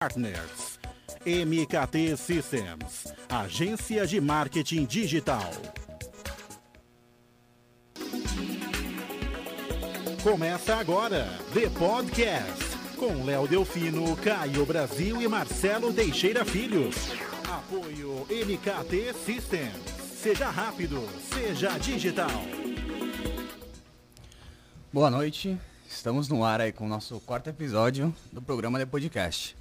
Partners. MKT Systems, agência de marketing digital. Começa agora The Podcast com Léo Delfino, Caio Brasil e Marcelo Teixeira Filho. Apoio MKT Systems. Seja rápido, seja digital. Boa noite, estamos no ar aí com o nosso quarto episódio do programa The Podcast.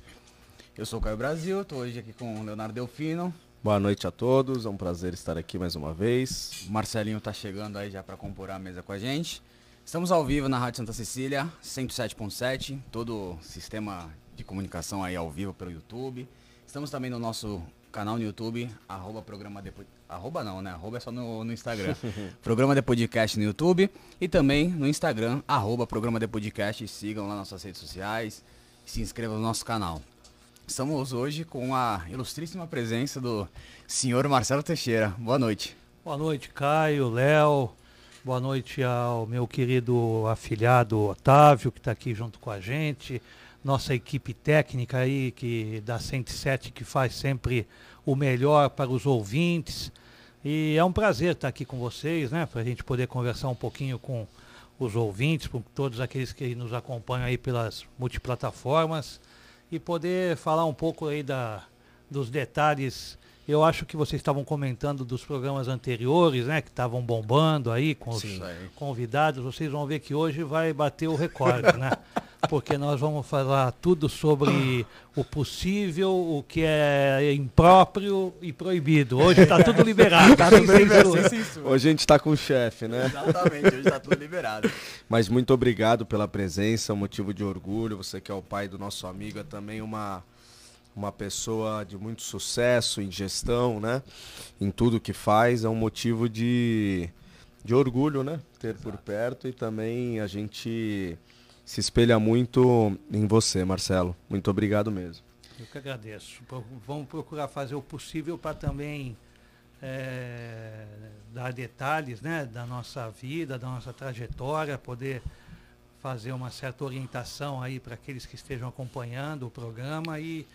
Eu sou o Caio Brasil, estou hoje aqui com o Leonardo Delfino. Boa noite a todos, é um prazer estar aqui mais uma vez. O Marcelinho está chegando aí já para compor a mesa com a gente. Estamos ao vivo na Rádio Santa Cecília, 107.7, todo o sistema de comunicação aí ao vivo pelo YouTube. Estamos também no nosso canal no YouTube, arroba programa depois. Arroba não, né? Arroba é só no, no Instagram. programa de podcast no YouTube e também no Instagram, arroba programa de podcast. Sigam lá nossas redes sociais e se inscrevam no nosso canal. Estamos hoje com a ilustríssima presença do senhor Marcelo Teixeira. Boa noite. Boa noite, Caio, Léo. Boa noite ao meu querido afilhado Otávio, que está aqui junto com a gente. Nossa equipe técnica aí, que da 107, que faz sempre o melhor para os ouvintes. E é um prazer estar aqui com vocês, né? Para a gente poder conversar um pouquinho com os ouvintes, com todos aqueles que nos acompanham aí pelas multiplataformas e poder falar um pouco aí da, dos detalhes. Eu acho que vocês estavam comentando dos programas anteriores, né? Que estavam bombando aí com os Sim, convidados. Vocês vão ver que hoje vai bater o recorde, né? Porque nós vamos falar tudo sobre o possível, o que é impróprio e proibido. Hoje está tudo liberado. tá tudo liberado. Hoje a gente está com o chefe, né? Exatamente, hoje está tudo liberado. Mas muito obrigado pela presença, um motivo de orgulho. Você que é o pai do nosso amigo, é também uma uma pessoa de muito sucesso em gestão, né? Em tudo que faz, é um motivo de, de orgulho, né? Ter Exato. por perto e também a gente se espelha muito em você, Marcelo. Muito obrigado mesmo. Eu que agradeço. Vamos procurar fazer o possível para também é, dar detalhes né, da nossa vida, da nossa trajetória, poder fazer uma certa orientação aí para aqueles que estejam acompanhando o programa e,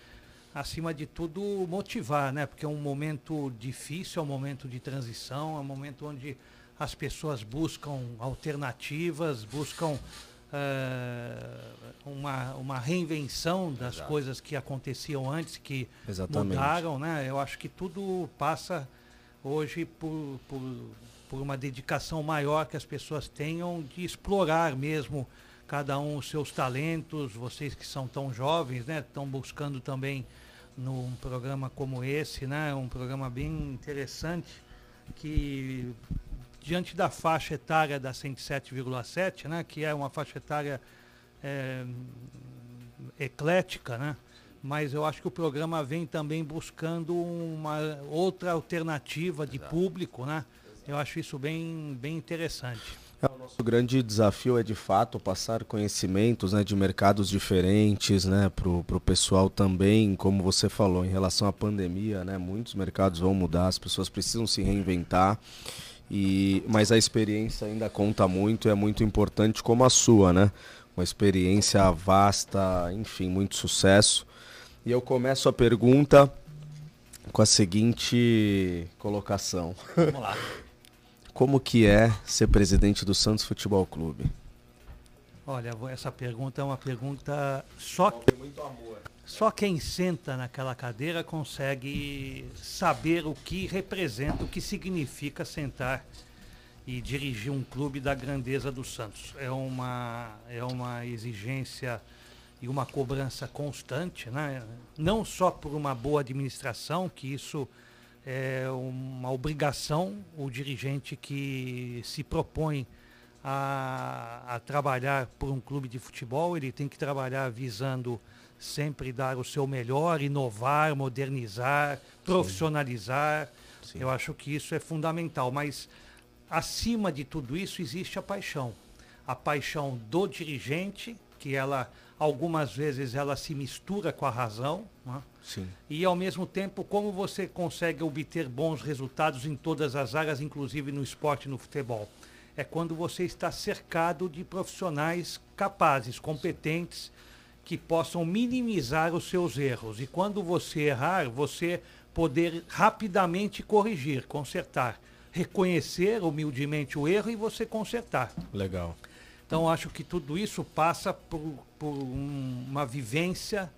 acima de tudo, motivar, né? Porque é um momento difícil, é um momento de transição, é um momento onde as pessoas buscam alternativas, buscam uh, uma, uma reinvenção das Exato. coisas que aconteciam antes, que Exatamente. mudaram, né? Eu acho que tudo passa hoje por, por, por uma dedicação maior que as pessoas tenham de explorar mesmo cada um os seus talentos, vocês que são tão jovens, né? Estão buscando também num programa como esse, né? Um programa bem interessante que diante da faixa etária da 107,7, né, que é uma faixa etária é, eclética, né? mas eu acho que o programa vem também buscando uma outra alternativa de Exato. público, né? Eu acho isso bem, bem interessante. É, o nosso grande desafio é de fato passar conhecimentos né, de mercados diferentes né, para o pessoal também, como você falou, em relação à pandemia, né, muitos mercados vão mudar, as pessoas precisam se reinventar. E, mas a experiência ainda conta muito e é muito importante como a sua, né? Uma experiência vasta, enfim, muito sucesso. E eu começo a pergunta com a seguinte colocação. Vamos lá. Como que é ser presidente do Santos Futebol Clube? Olha, essa pergunta é uma pergunta só. Só quem senta naquela cadeira consegue saber o que representa, o que significa sentar e dirigir um clube da grandeza do Santos. É uma, é uma exigência e uma cobrança constante, né? não só por uma boa administração, que isso é uma obrigação, o dirigente que se propõe a, a trabalhar por um clube de futebol, ele tem que trabalhar visando sempre dar o seu melhor, inovar, modernizar, profissionalizar. Sim. Sim. Eu acho que isso é fundamental, mas acima de tudo isso existe a paixão. A paixão do dirigente, que ela algumas vezes ela se mistura com a razão, né? E ao mesmo tempo como você consegue obter bons resultados em todas as áreas, inclusive no esporte e no futebol. É quando você está cercado de profissionais capazes, competentes, que possam minimizar os seus erros. E quando você errar, você poder rapidamente corrigir, consertar. Reconhecer humildemente o erro e você consertar. Legal. Então, acho que tudo isso passa por, por um, uma vivência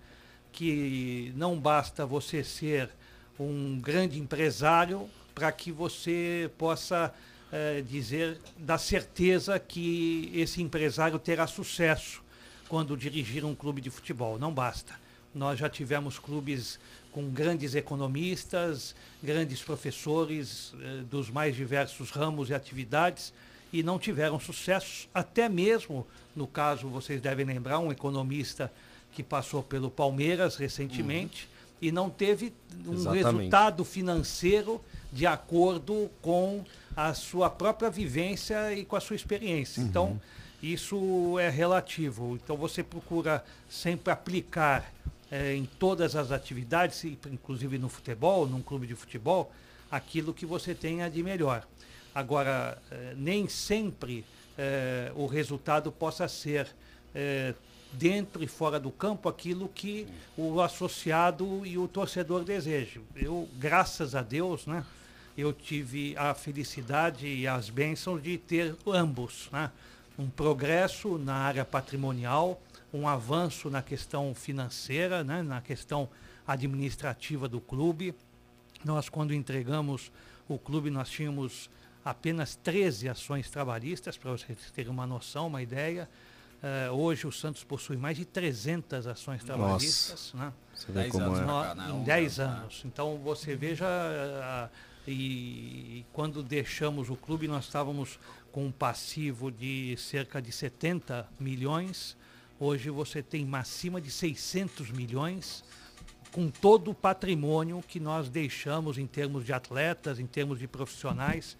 que não basta você ser um grande empresário para que você possa eh, dizer da certeza que esse empresário terá sucesso quando dirigir um clube de futebol. Não basta. Nós já tivemos clubes com grandes economistas, grandes professores eh, dos mais diversos ramos e atividades e não tiveram sucesso, até mesmo, no caso, vocês devem lembrar, um economista que passou pelo Palmeiras recentemente uhum. e não teve um Exatamente. resultado financeiro de acordo com a sua própria vivência e com a sua experiência. Uhum. Então, isso é relativo. Então, você procura sempre aplicar é, em todas as atividades, inclusive no futebol, num clube de futebol, aquilo que você tenha de melhor. Agora, eh, nem sempre eh, o resultado possa ser eh, dentro e fora do campo aquilo que o associado e o torcedor desejam. Eu, graças a Deus, né, eu tive a felicidade e as bênçãos de ter ambos, né? Um progresso na área patrimonial, um avanço na questão financeira, né, na questão administrativa do clube. Nós, quando entregamos o clube, nós tínhamos apenas 13 ações trabalhistas, para vocês terem uma noção, uma ideia. Uh, hoje o Santos possui mais de 300 ações trabalhistas. Né? Você vê como é. Né? em 10 anos. Então você veja, uh, e quando deixamos o clube, nós estávamos com um passivo de cerca de 70 milhões. Hoje você tem acima de 600 milhões com todo o patrimônio que nós deixamos em termos de atletas, em termos de profissionais.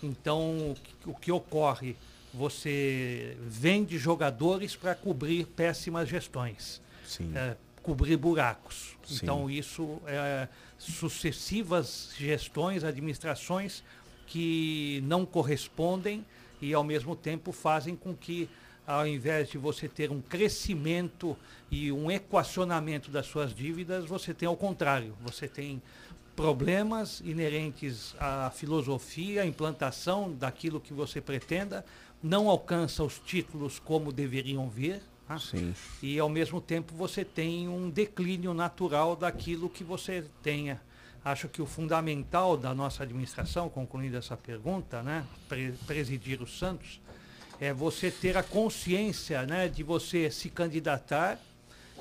Então, o que ocorre? Você vende jogadores para cobrir péssimas gestões, é, cobrir buracos. Sim. Então, isso é sucessivas gestões, administrações que não correspondem e, ao mesmo tempo, fazem com que, ao invés de você ter um crescimento e um equacionamento das suas dívidas, você tem ao contrário. Você tem problemas inerentes à filosofia, à implantação daquilo que você pretenda, não alcança os títulos como deveriam vir. Tá? E ao mesmo tempo você tem um declínio natural daquilo que você tenha. Acho que o fundamental da nossa administração, concluindo essa pergunta, né, presidir os Santos, é você ter a consciência né, de você se candidatar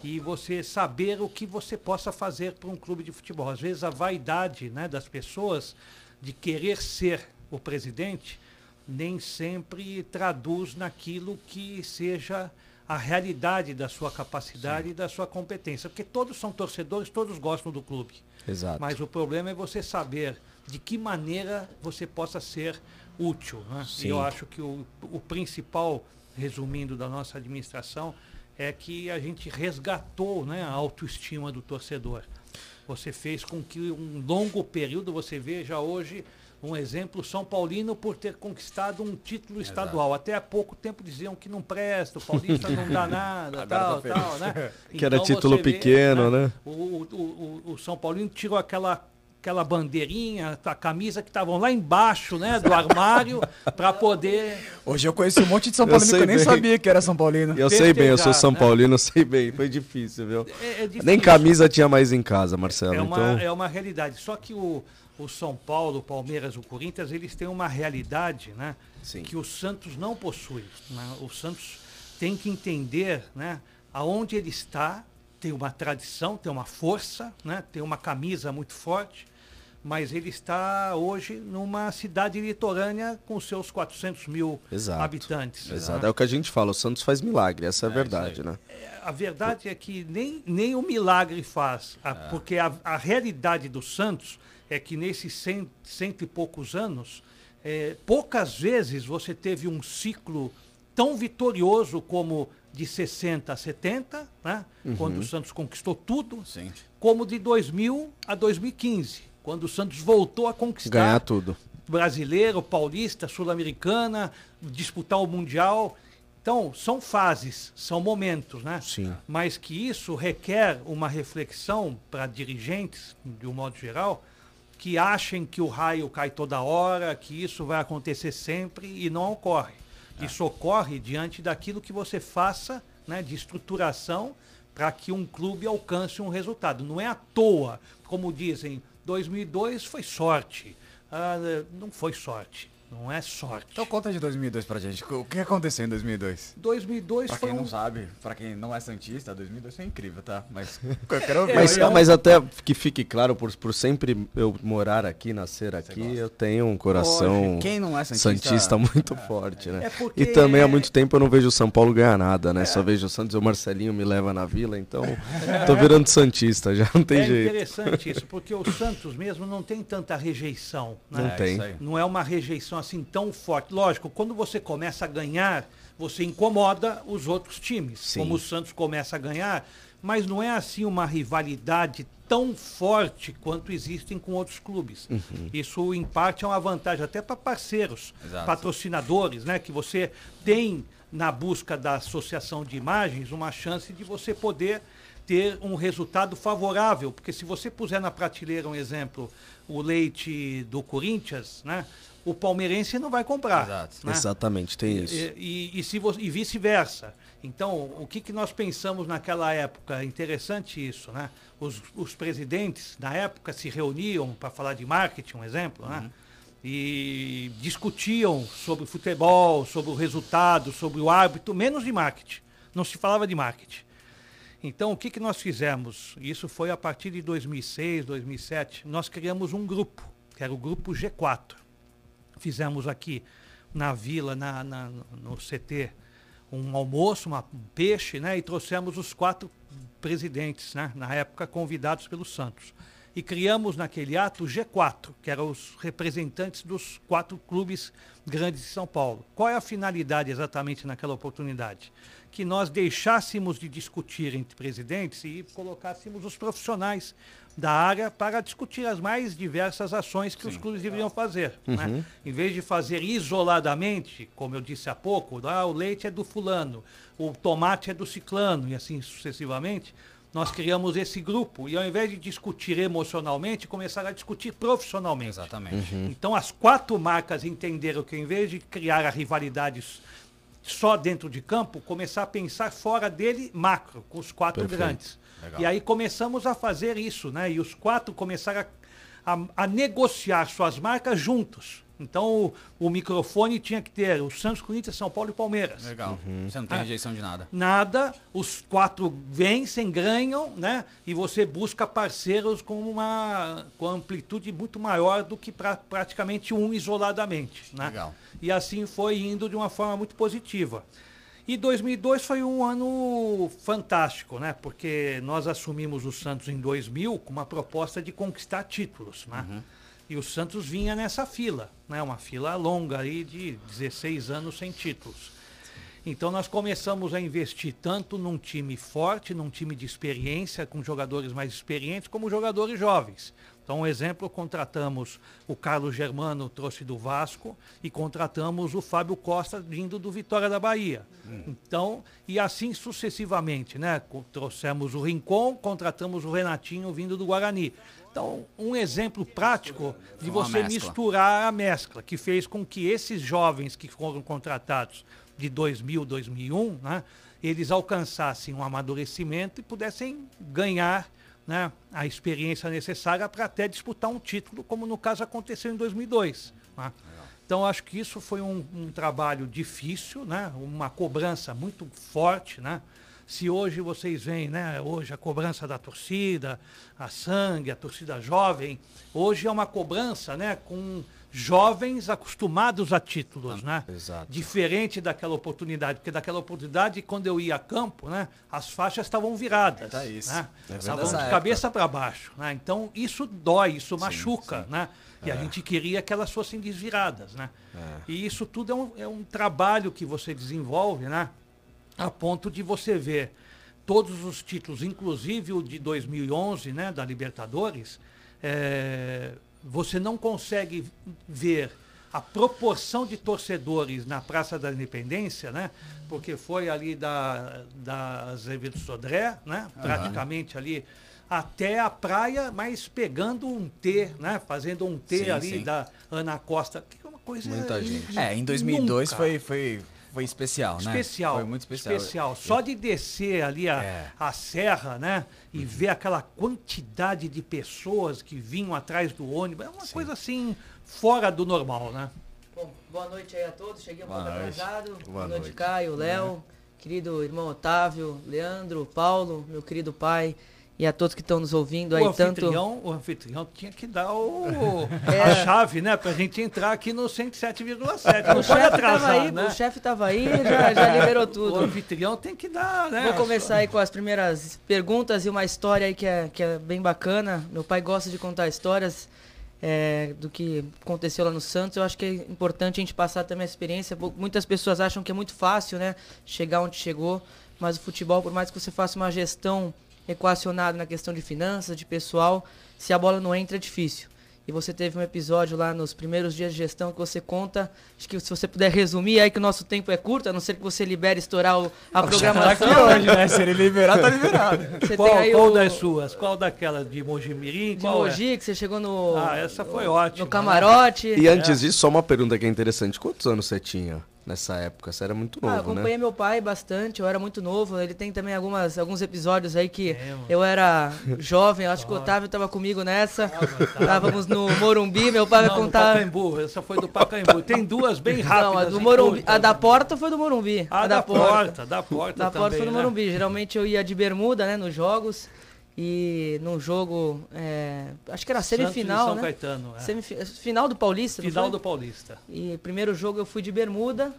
e você saber o que você possa fazer para um clube de futebol. Às vezes a vaidade né, das pessoas de querer ser o presidente nem sempre traduz naquilo que seja a realidade da sua capacidade Sim. e da sua competência. Porque todos são torcedores, todos gostam do clube. Exato. Mas o problema é você saber de que maneira você possa ser útil. Né? E eu acho que o, o principal, resumindo, da nossa administração é que a gente resgatou né, a autoestima do torcedor. Você fez com que um longo período, você veja hoje um exemplo, São Paulino por ter conquistado um título estadual. Exato. Até há pouco tempo diziam que não presta, o Paulista não dá nada, tal, tá tal, né? Que era então título pequeno, vê, né? né? O, o, o, o São Paulino tirou aquela aquela bandeirinha, a camisa que estavam lá embaixo, né, do armário, para poder. Hoje eu conheci um monte de São Paulino que eu nem bem. sabia que era São Paulino. Eu sei bem, eu sou São né? Paulino, eu sei bem. Foi difícil, viu? É, é difícil. Nem camisa tinha mais em casa, Marcelo. É uma, então... é uma realidade. Só que o, o São Paulo, o Palmeiras, o Corinthians, eles têm uma realidade, né, Sim. que o Santos não possui. Né? O Santos tem que entender, né, aonde ele está. Tem uma tradição, tem uma força, né? tem uma camisa muito forte, mas ele está hoje numa cidade litorânea com seus 400 mil Exato. habitantes. Exato, né? é o que a gente fala, o Santos faz milagre, essa é a é verdade, né? É, a verdade é que nem, nem o milagre faz, a, é. porque a, a, realidade do Santos é que nesses cento, cento e poucos anos, é, poucas vezes você teve um ciclo tão vitorioso como de 60 a 70, né? Uhum. quando o Santos conquistou tudo, Sim. como de 2000 a 2015 quando o Santos voltou a conquistar. Ganhar tudo. Brasileiro, paulista, sul-americana, disputar o Mundial. Então, são fases, são momentos, né? Sim. Mas que isso requer uma reflexão para dirigentes, de um modo geral, que achem que o raio cai toda hora, que isso vai acontecer sempre e não ocorre. É. Isso ocorre diante daquilo que você faça né, de estruturação para que um clube alcance um resultado. Não é à toa, como dizem, 2002 foi sorte. Ah, não foi sorte. Não é sorte. Então conta de 2002 pra gente. O que aconteceu em 2002? 2002 pra foi quem um... não sabe, pra quem não é santista, 2002 foi incrível, tá? Mas eu quero ver. mas, mas até que fique claro, por, por sempre eu morar aqui, nascer aqui, eu tenho um coração quem não é santista, santista muito é, forte, né? É porque... E também há muito tempo eu não vejo o São Paulo ganhar nada, né? É. Só vejo o Santos e o Marcelinho me leva na vila, então tô virando santista, já não tem é jeito. É interessante isso, porque o Santos mesmo não tem tanta rejeição, né? Não tem. Não é uma rejeição assim tão forte Lógico, quando você começa a ganhar, você incomoda os outros times. Sim. Como o Santos começa a ganhar, mas não é assim uma rivalidade tão forte quanto existem com outros clubes. Uhum. Isso, em parte, é uma vantagem até para parceiros, Exato. patrocinadores, né? Que você tem na busca da associação de imagens uma chance de você poder ter um resultado favorável, porque se você puser na prateleira um exemplo, o leite do Corinthians, né? O palmeirense não vai comprar. Exato. Né? Exatamente, tem isso. E, e, e, se e vice-versa. Então, o que, que nós pensamos naquela época? Interessante isso, né? Os, os presidentes, na época, se reuniam para falar de marketing, um exemplo, né? uhum. né? E discutiam sobre o futebol, sobre o resultado, sobre o árbitro, menos de marketing. Não se falava de marketing. Então, o que, que nós fizemos? Isso foi a partir de 2006, 2007. Nós criamos um grupo, que era o grupo G4 fizemos aqui na vila, na, na no CT, um almoço, uma, um peixe, né? E trouxemos os quatro presidentes, né? Na época, convidados pelo Santos. E criamos naquele ato o G4, que eram os representantes dos quatro clubes grandes de São Paulo. Qual é a finalidade exatamente naquela oportunidade? Que nós deixássemos de discutir entre presidentes e colocássemos os profissionais da área para discutir as mais diversas ações que Sim. os clubes deveriam fazer. Né? Uhum. Né? Em vez de fazer isoladamente, como eu disse há pouco, ah, o leite é do fulano, o tomate é do ciclano e assim sucessivamente, nós criamos esse grupo e ao invés de discutir emocionalmente, começaram a discutir profissionalmente. Exatamente. Uhum. Então as quatro marcas entenderam que em vez de criar a rivalidades só dentro de campo, começar a pensar fora dele macro, com os quatro Perfeito. grandes. Legal. E aí começamos a fazer isso, né? E os quatro começaram a, a, a negociar suas marcas juntos. Então o, o, microfone tinha que ter o Santos, Corinthians, São Paulo e Palmeiras. Legal. Uhum. Você não tem ah, rejeição de nada. Nada. Os quatro vencem, ganham, né? E você busca parceiros com uma com amplitude muito maior do que pra, praticamente um isoladamente. Né? Legal. E assim foi indo de uma forma muito positiva. E 2002 foi um ano fantástico, né? Porque nós assumimos o Santos em 2000 com uma proposta de conquistar títulos, né? Uhum. E o Santos vinha nessa fila, né? Uma fila longa aí de 16 anos sem títulos. Então nós começamos a investir tanto num time forte, num time de experiência, com jogadores mais experientes, como jogadores jovens. Então, um exemplo, contratamos o Carlos Germano, trouxe do Vasco, e contratamos o Fábio Costa, vindo do Vitória da Bahia. Hum. Então, e assim sucessivamente, né? Trouxemos o Rincon, contratamos o Renatinho, vindo do Guarani. Então, um exemplo prático de você misturar a mescla, que fez com que esses jovens que foram contratados de 2000, 2001, né? Eles alcançassem um amadurecimento e pudessem ganhar né, a experiência necessária para até disputar um título, como no caso aconteceu em 2002. Né? Então, acho que isso foi um, um, trabalho difícil, né? uma cobrança muito forte. Né? Se hoje vocês veem, né, hoje a cobrança da torcida, a sangue, a torcida jovem, hoje é uma cobrança né, com jovens acostumados a títulos, né? Exato. Diferente daquela oportunidade, porque daquela oportunidade, quando eu ia a campo, né, as faixas estavam viradas, tá isso. né? É estavam de cabeça para baixo, né? Então isso dói, isso sim, machuca, sim. né? E é. a gente queria que elas fossem desviradas, né? É. E isso tudo é um, é um trabalho que você desenvolve, né? A ponto de você ver todos os títulos, inclusive o de 2011, né, da Libertadores, é, você não consegue ver a proporção de torcedores na Praça da Independência, né? Porque foi ali da, da Azevedo Sodré, né? Praticamente ali até a praia, mas pegando um T, né? Fazendo um T Sim, ali sim. da Ana Costa, que é uma coisa Muita gente. É, em 2002 Nunca. foi, foi, foi especial, né? Especial. Foi muito especial. Só de descer ali a, É. a serra, né? E Uhum. ver aquela quantidade de pessoas que vinham atrás do ônibus. É uma coisa assim, fora do normal, né? Bom, boa noite aí a todos. Cheguei um Boa pouco noite. atrasado. Boa Boa noite, noite. Caio, Léo, querido irmão Otávio, Leandro, Paulo, meu querido pai e a todos que estão nos ouvindo aí o tanto. anfitrião, o anfitrião tinha que dar o, É. a chave, né? Pra gente entrar aqui no 107,7. Não O chefe tava aí, né? o chefe tava aí, já, já liberou O tudo. anfitrião tem que dar, né? Vou começar aí com as primeiras perguntas e uma história aí que é, que é bem bacana. Meu pai gosta de contar histórias é, do que aconteceu lá no Santos. Eu acho que é importante a gente passar também a experiência. Mu- Muitas pessoas acham que é muito fácil, né? Chegar onde chegou, mas o futebol, por mais que você faça uma gestão equacionada na questão de finanças, de pessoal, se a bola não entra é difícil. E você teve um episódio lá nos primeiros dias de gestão que você conta. Acho que se você puder resumir aí que o nosso tempo é curto, a não ser que você libere estourar o- a programação. hoje, né? Se ele liberar, tá liberado. Você Qual, tem aí qual o das suas? Qual daquela de Mojimirim? de Qual é? Mogi, que você chegou no, Ah, essa foi ótima. no camarote. E antes disso, só uma pergunta que é interessante. Quantos anos você tinha nessa época? Você era muito Ah, eu novo, acompanhei né? meu pai bastante, eu era muito novo. Ele tem também algumas, alguns episódios aí que É, eu era jovem, acho que o Otávio estava comigo nessa. Estávamos no Morumbi, meu pai vai Não, do contar. Pacaembu, essa foi do Pacaembu. Tem duas bem rápidas. Não, a do e Morumbi. curtas, A da porta foi do Morumbi. A da porta, da porta Da porta também, foi no né? Morumbi. Geralmente eu ia de bermuda, né, nos jogos. E num jogo, é, acho que era Santos semifinal, São né? Caetano, é. Semifi- final do Paulista, Final do Paulista. E primeiro jogo eu fui de bermuda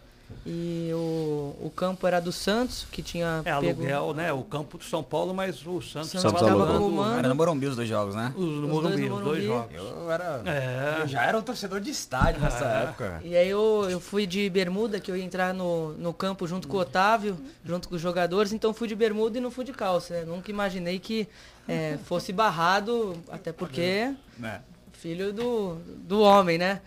e o, o campo era do Santos, que tinha É pego... aluguel, né? O campo de São Paulo, mas o Santos Santos estava tava alugando. Era no Morumbi os dois jogos, né? os no Os dois Morumbi, os dois jogos. Eu era. É. Eu já era um torcedor de estádio nessa É. época. E aí eu, eu fui de bermuda, que eu ia entrar no, no campo junto com o Otávio, junto com os jogadores, então fui de bermuda e não fui de calça. né? Nunca imaginei que é, fosse barrado, até porque Né? filho do, do homem, né?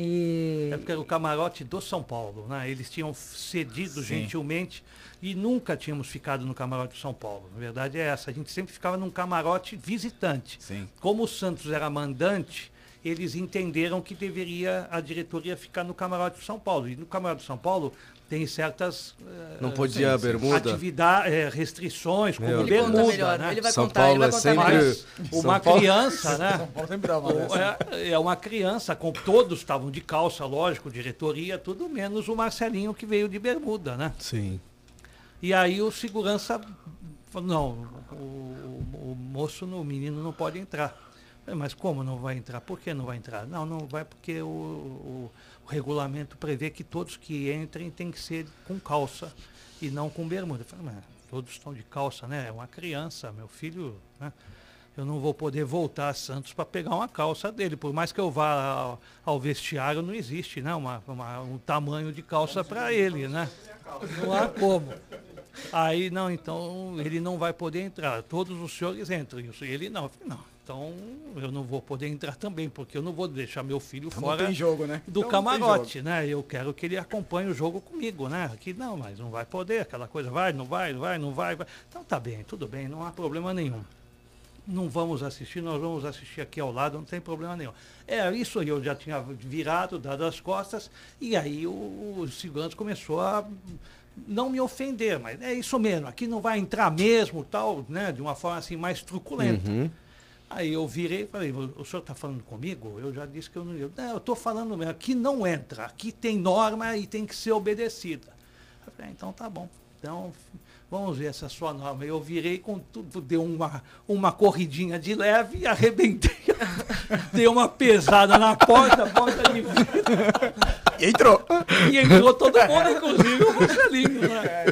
E É porque era o camarote do São Paulo, né? Eles tinham cedido Sim. gentilmente e nunca tínhamos ficado no camarote do São Paulo. A verdade é essa, a gente sempre ficava num camarote visitante. Sim. Como o Santos era mandante, eles entenderam que deveria a diretoria ficar no camarote do São Paulo. E no camarote do São Paulo tem certas eh, Não podia sim, bermuda? atividade, eh, restrições, como Meu bermuda, melhor, né? ele vai São contar, Paulo ele vai é contar sempre- São uma Paulo- criança, né? São Paulo O- dessa. É, é uma criança, com todos estavam de calça, lógico, diretoria, tudo menos o Marcelinho que veio de bermuda, né? Sim. E aí o segurança falou, não, o, o moço, no- o menino não pode entrar. Falei, Mas como não vai entrar? Por que não vai entrar? Não, não vai porque o, o- o regulamento prevê que todos que entrem têm que ser com calça e não com bermuda. Eu falei, mas todos estão de calça, né? É uma criança, meu filho, né? Eu não vou poder voltar a Santos para pegar uma calça dele. Por mais que eu vá ao, ao vestiário, não existe né? uma, uma- um tamanho de calça para ele, né? Não há como. Aí, não, então ele não vai poder entrar. Todos os senhores entram. E ele não. Eu falei, não, então eu não vou poder entrar também, porque eu não vou deixar meu filho Então fora jogo, né? do Então camarote, né? Eu quero que ele acompanhe o jogo comigo, né? Aqui não, mas não vai poder, aquela coisa, vai, não vai, não vai, não vai. vai. Então tá bem, tudo bem, não há problema nenhum. Não vamos assistir, nós vamos assistir aqui ao lado, não tem problema nenhum. É isso aí, eu já tinha virado, dado as costas, e aí o, o segurança começou a não me ofender, mas é isso mesmo, aqui não vai entrar mesmo, tal, né? De uma forma assim mais truculenta. Uhum. Aí eu virei e falei, o senhor está falando comigo? Eu já disse que eu não ia. Não, eu estou falando mesmo, aqui não entra, aqui tem norma e tem que ser obedecida. Eu falei, ah, então tá bom. Então, vamos ver essa sua norma. Eu virei com tudo, dei uma, uma corridinha de leve e arrebentei. Dei uma pesada na porta, a porta de vidro, E entrou. e entrou todo mundo, inclusive o Marcelinho. Né?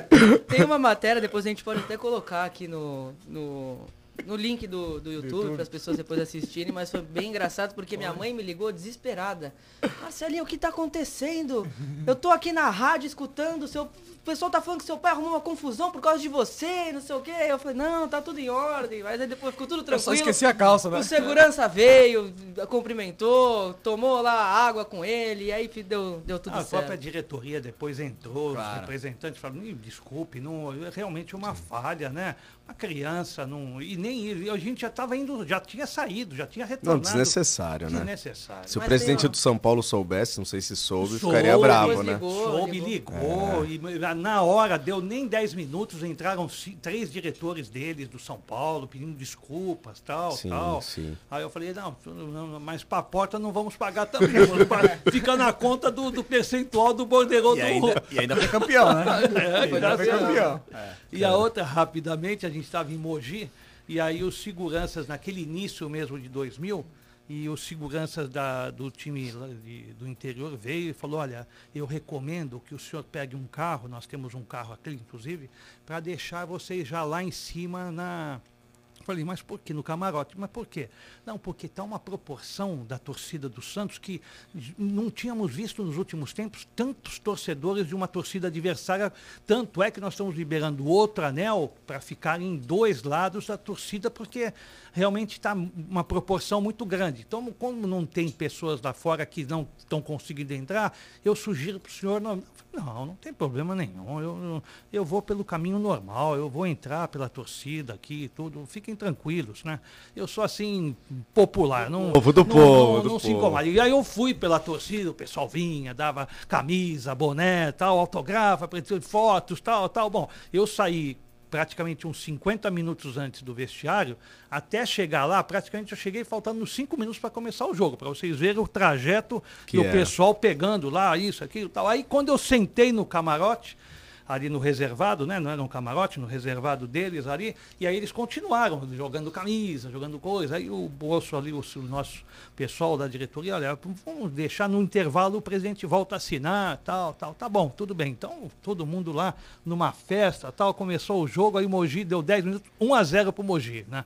Tem uma matéria, depois a gente pode até colocar aqui no, no, no link do, do YouTube para as pessoas depois assistirem, mas foi bem engraçado porque minha mãe me ligou desesperada. Marcelinho, o que tá acontecendo? Eu tô aqui na rádio escutando, seu o pessoal tá falando que seu pai arrumou uma confusão por causa de você, não sei o quê. Eu falei, não, tá tudo em ordem. Mas aí depois ficou tudo tranquilo. Eu só esqueci a calça, né? O segurança veio, cumprimentou, tomou lá água com ele, e aí deu, deu tudo a certo. A própria diretoria depois entrou, Claro. os representantes falaram, "Ih, desculpe, não, é realmente uma falha, né? Uma criança, não, e nem ele, a gente já estava indo, já tinha saído, já tinha Não, retornado. desnecessário, né? Desnecessário. Se o Mas presidente tem do São Paulo soubesse, não sei se soube, Soube, ficaria bravo, né? ligou. Soube, ligou, e na hora, deu nem 10 minutos, entraram três diretores deles do São Paulo, pedindo desculpas, tal, Sim, tal. sim. Aí eu falei, não, não, não, mas pra porta não vamos pagar também, fica na conta do, do percentual do borderô E do ainda, e ainda foi campeão, né? É, Foi graças a Deus. campeão. E a outra, rapidamente, a gente estava em Mogi, e aí os seguranças, naquele início mesmo de 2000, e os seguranças da, do time de- do interior veio e falou, olha, eu recomendo que o senhor pegue um carro, nós temos um carro aqui, inclusive, para deixar vocês já lá em cima na... Falei, mas por que no camarote? Mas por quê? Não, porque está uma proporção da torcida do Santos que não tínhamos visto nos últimos tempos tantos torcedores de uma torcida adversária. Tanto é que nós estamos liberando outro anel para ficar em dois lados da torcida, porque realmente está uma proporção muito grande. Então, como não tem pessoas lá fora que não estão conseguindo entrar, eu sugiro para o senhor. Não, não, não tem problema nenhum. Eu, eu vou pelo caminho normal, eu vou entrar pela torcida aqui e tudo. Fiquem tranquilos, né? Eu sou assim, popular. Não, Povo do não, povo, não, não se povo. incomoda. E aí eu fui pela torcida, o pessoal vinha, dava camisa, boné, tal, autógrafa, fotos, tal, tal. Bom, eu saí praticamente uns 50 minutos antes do vestiário, até chegar lá, praticamente eu cheguei faltando uns 5 minutos para começar o jogo, para vocês verem o trajeto Que do é. pessoal pegando lá, isso, aquilo, tal. Aí quando eu sentei no camarote, ali no reservado, né? Não era um camarote, no reservado deles ali, e aí eles continuaram jogando camisa, jogando coisa. Aí o bolso ali, o, o nosso pessoal da diretoria, olha, vamos deixar no intervalo o presidente volta a assinar, tal, tal. Tá bom, tudo bem. Então, todo mundo lá numa festa, tal, começou o jogo, aí o Mogi deu 10 minutos, 1 a 0 pro Mogi, né?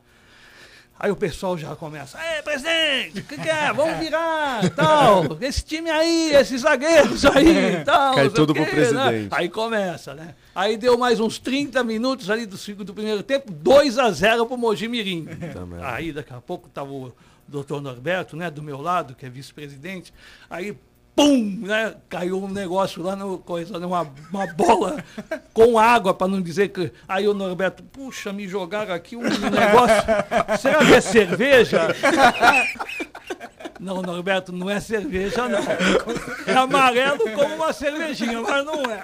Aí o pessoal já começa, Ei, presidente, o que, que é? Vamos virar, tal, esse time aí, esses zagueiros aí, tal. Cai tudo o pro quê, presidente. Né? Aí começa, né? Aí deu mais uns 30 minutos ali do, do primeiro tempo, 2 a 0 pro Mogi Mirim. Aí daqui a pouco tava o doutor Norberto, né, do meu lado, que é vice-presidente, aí pum, né, caiu um negócio lá no coisa, numa uma bola com água, para não dizer que aí o Norberto, puxa, me jogaram aqui um negócio, será que é cerveja? Não, Norberto, não é cerveja, não. É amarelo como uma cervejinha, mas não é.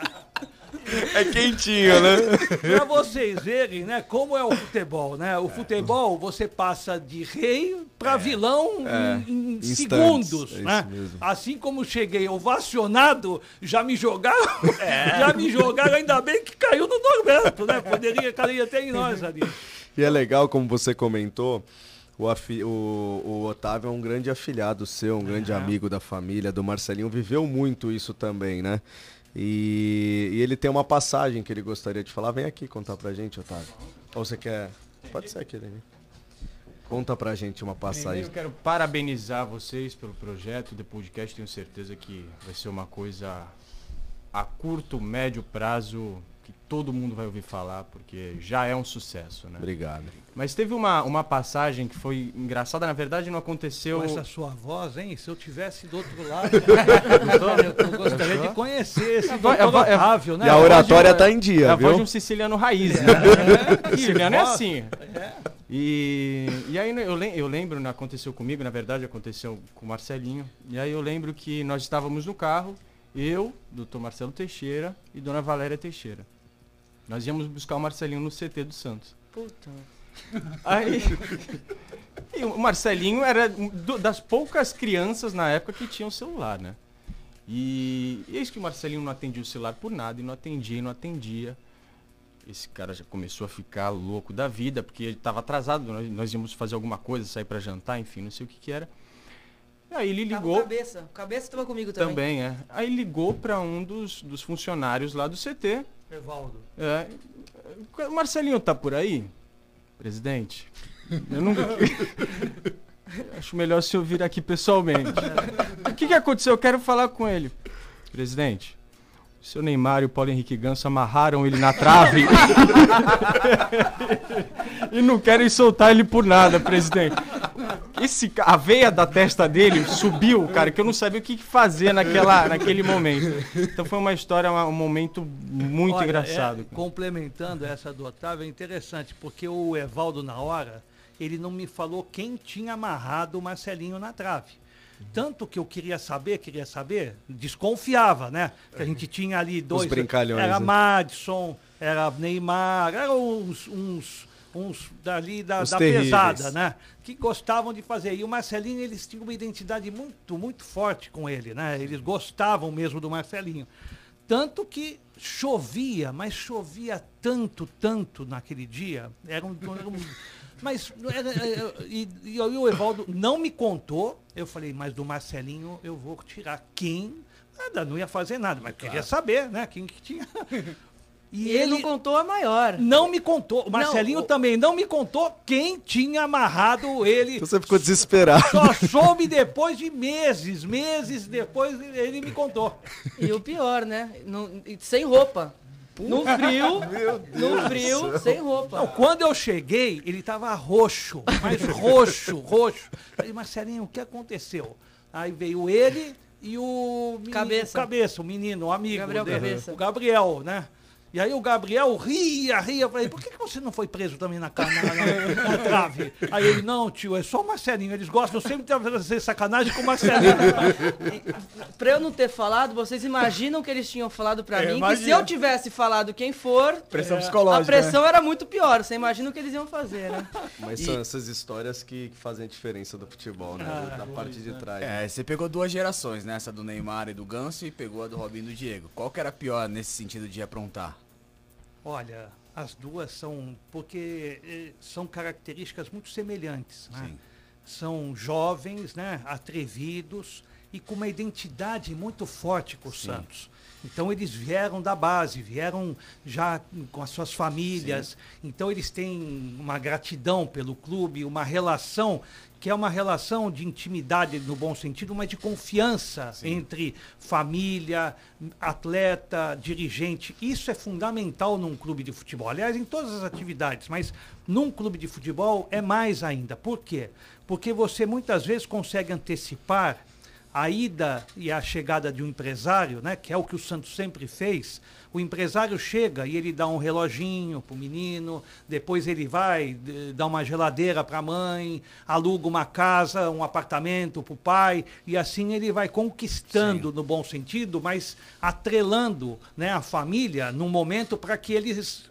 É quentinho, né? Pra vocês verem, né, como é o futebol, né? O futebol, você passa de rei para vilão É. em, em segundos, é né? mesmo. Assim como cheguei ovacionado, já me jogaram, É. já me jogaram, ainda bem que caiu no Norberto, né? Poderia cair até em nós ali. E é legal, como você comentou, o, afi- o- o Otávio é um grande afilhado seu, um grande amigo da família, do Marcelinho, viveu muito isso também, né? E, e ele tem uma passagem que ele gostaria de falar. Vem aqui contar pra gente, Otávio. Ou você quer. Pode ser aquele ali. Conta pra gente uma passagem. Primeiro, eu quero parabenizar vocês pelo projeto do podcast. Tenho certeza que vai ser uma coisa a curto, médio prazo que todo mundo vai ouvir falar, porque já é um sucesso, né? Obrigado. Mas teve uma, uma passagem que foi engraçada, na verdade não aconteceu. Com essa sua voz, hein? Se eu tivesse do outro lado, eu gostaria de conhecer esse vo- doutor a vo- é- Otávio, né? E a oratória tá em dia, É a voz de viu? um siciliano raiz, né? Siciliano é voz. assim. E, e aí né, eu, lem- eu lembro, né, aconteceu comigo, na verdade aconteceu com o Marcelinho. E aí eu lembro que nós estávamos no carro, eu, doutor Marcelo Teixeira e dona Valéria Teixeira. Nós íamos buscar o Marcelinho no CT do Santos. Puta. Aí. E o Marcelinho era do- das poucas crianças na época que tinham celular, né? E, e eis que o Marcelinho não atendia o celular por nada, e não atendia, e não atendia. Esse cara já começou a ficar louco da vida, porque ele estava atrasado, nós, nós íamos fazer alguma coisa, sair para jantar, enfim, não sei o que que era. E aí ele Tava ligou. cabeça. O cabeça tava comigo também. Também, é. Aí ligou para um dos, dos funcionários lá do CT. Evaldo. É, o Marcelinho tá por aí? Presidente? Eu nunca. Acho melhor se eu vir aqui pessoalmente. O que, que aconteceu? Eu quero falar com ele. Presidente, seu Neymar e o Paulo Henrique Ganso amarraram ele na trave. e não querem soltar ele por nada, presidente. Esse, a veia da testa dele subiu, cara, que eu não sabia o que fazer naquela, naquele momento. Então foi uma história, um momento muito Olha, engraçado. é, complementando essa do Otávio, é interessante, porque o Evaldo, na hora, ele não me falou quem tinha amarrado o Marcelinho na trave. Tanto que eu queria saber, queria saber, desconfiava, né? Que a gente tinha ali dois. brincalhões, Era né? Madison, era Neymar, eram uns, uns, uns dali da, Os da pesada, né? Que gostavam de fazer. E o Marcelinho, eles tinham uma identidade muito, muito forte com ele, né? Eles gostavam mesmo do Marcelinho. Tanto que chovia, mas chovia tanto, tanto naquele dia. Era um. era um- mas era- era- e, e aí o Evaldo não me contou. Eu falei, mas do Marcelinho eu vou tirar quem. Nada, não ia fazer nada, mas queria saber, né? Quem que tinha. E ele não contou a maior. Não me contou. O Marcelinho o- também não me contou quem tinha amarrado ele. Então você ficou desesperado. Só soube depois de meses, meses depois ele me contou. E o pior, né? E sem roupa. No frio, no frio, sem roupa. Não, quando eu cheguei, ele tava roxo, mas roxo, roxo. Falei, Marcelinho, o que aconteceu? Aí veio ele e o menino- Cabeça. o cabeça, o menino, o amigo Gabriel dele, Cabeça. o Gabriel, né? E aí o Gabriel ria, ria. Falei, por que, que você não foi preso também na, na, na- na trave? Aí ele, não, tio, é só o Marcelinho. Eles gostam sempre de fazer sacanagem com o Marcelinho. Pra eu não ter falado, vocês imaginam que eles tinham falado pra Eu mim que se eu tivesse falado quem for, Pressão a psicológica. pressão era muito pior. Você imagina o que eles iam fazer, né? Mas são essas histórias que, que fazem a diferença do futebol, né? da parte de trás. É, você pegou duas gerações, né? Essa do Neymar e do Ganso e pegou a do Robinho e do Diego. Qual que era pior nesse sentido de aprontar? Olha, as duas são. Porque eh, são características muito semelhantes. Né? Sim. São jovens, né, atrevidos e com uma identidade muito forte com o Santos. Então eles vieram da base, vieram já com as suas famílias. Então eles têm uma gratidão pelo clube, uma relação que é uma relação de intimidade no bom sentido, mas de confiança entre família, atleta, dirigente. Isso é fundamental num clube de futebol. Aliás, em todas as atividades, mas num clube de futebol é mais ainda. Por quê? Porque você muitas vezes consegue antecipar a ida e a chegada de um empresário, né, que é o que o Santos sempre fez, o empresário chega e ele dá um reloginho para o menino, depois ele vai dá uma geladeira para a mãe, aluga uma casa, um apartamento para o pai, e assim ele vai conquistando no bom sentido, mas atrelando né, a família num momento para que eles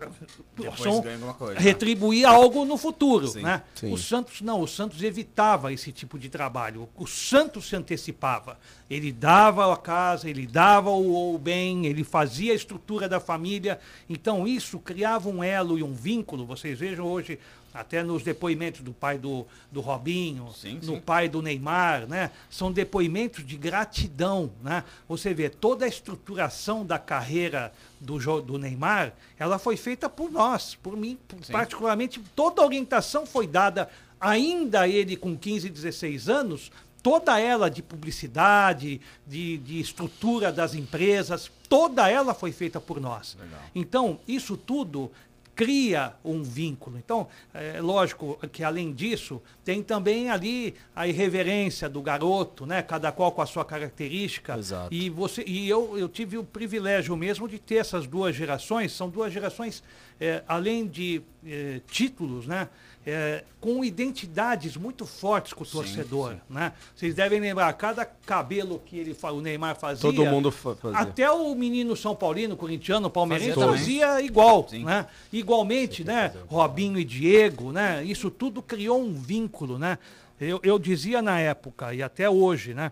Depois possam coisa. retribuir algo no futuro. Sim, né? sim. O Santos não, o Santos evitava esse tipo de trabalho. O Santos se antecipava. Ele dava a casa, ele dava o, o bem, ele fazia a estrutura da família. Então isso criava um elo e um vínculo. Vocês vejam hoje, até nos depoimentos do pai do, do Robinho, Sim, no sim. pai do Neymar, né? São depoimentos de gratidão, né? Você vê toda a estruturação da carreira do, do Neymar, ela foi feita por nós, por mim, por- particularmente, toda a orientação foi dada, ainda ele com 15, 16 anos, toda ela de publicidade, de, de estrutura das empresas, toda ela foi feita por nós. Legal. Então, isso tudo cria um vínculo. Então, é lógico que além disso, tem também ali a irreverência do garoto, né? Cada qual com a sua característica. Exato. E você e eu, eu tive o privilégio mesmo de ter essas duas gerações. São duas gerações, é, além de é, títulos, né? É, com identidades muito fortes com o torcedor, sim. né? Vocês devem lembrar cada cabelo que ele o Neymar fazia. Todo mundo fa- fazia. Até o menino São Paulino, corintiano, palmeirense, Fazia fazia igual, Sim. né? Igualmente, né? Robinho e Diego, né? Isso tudo criou um vínculo, né? Eu, eu dizia na época e até hoje, né?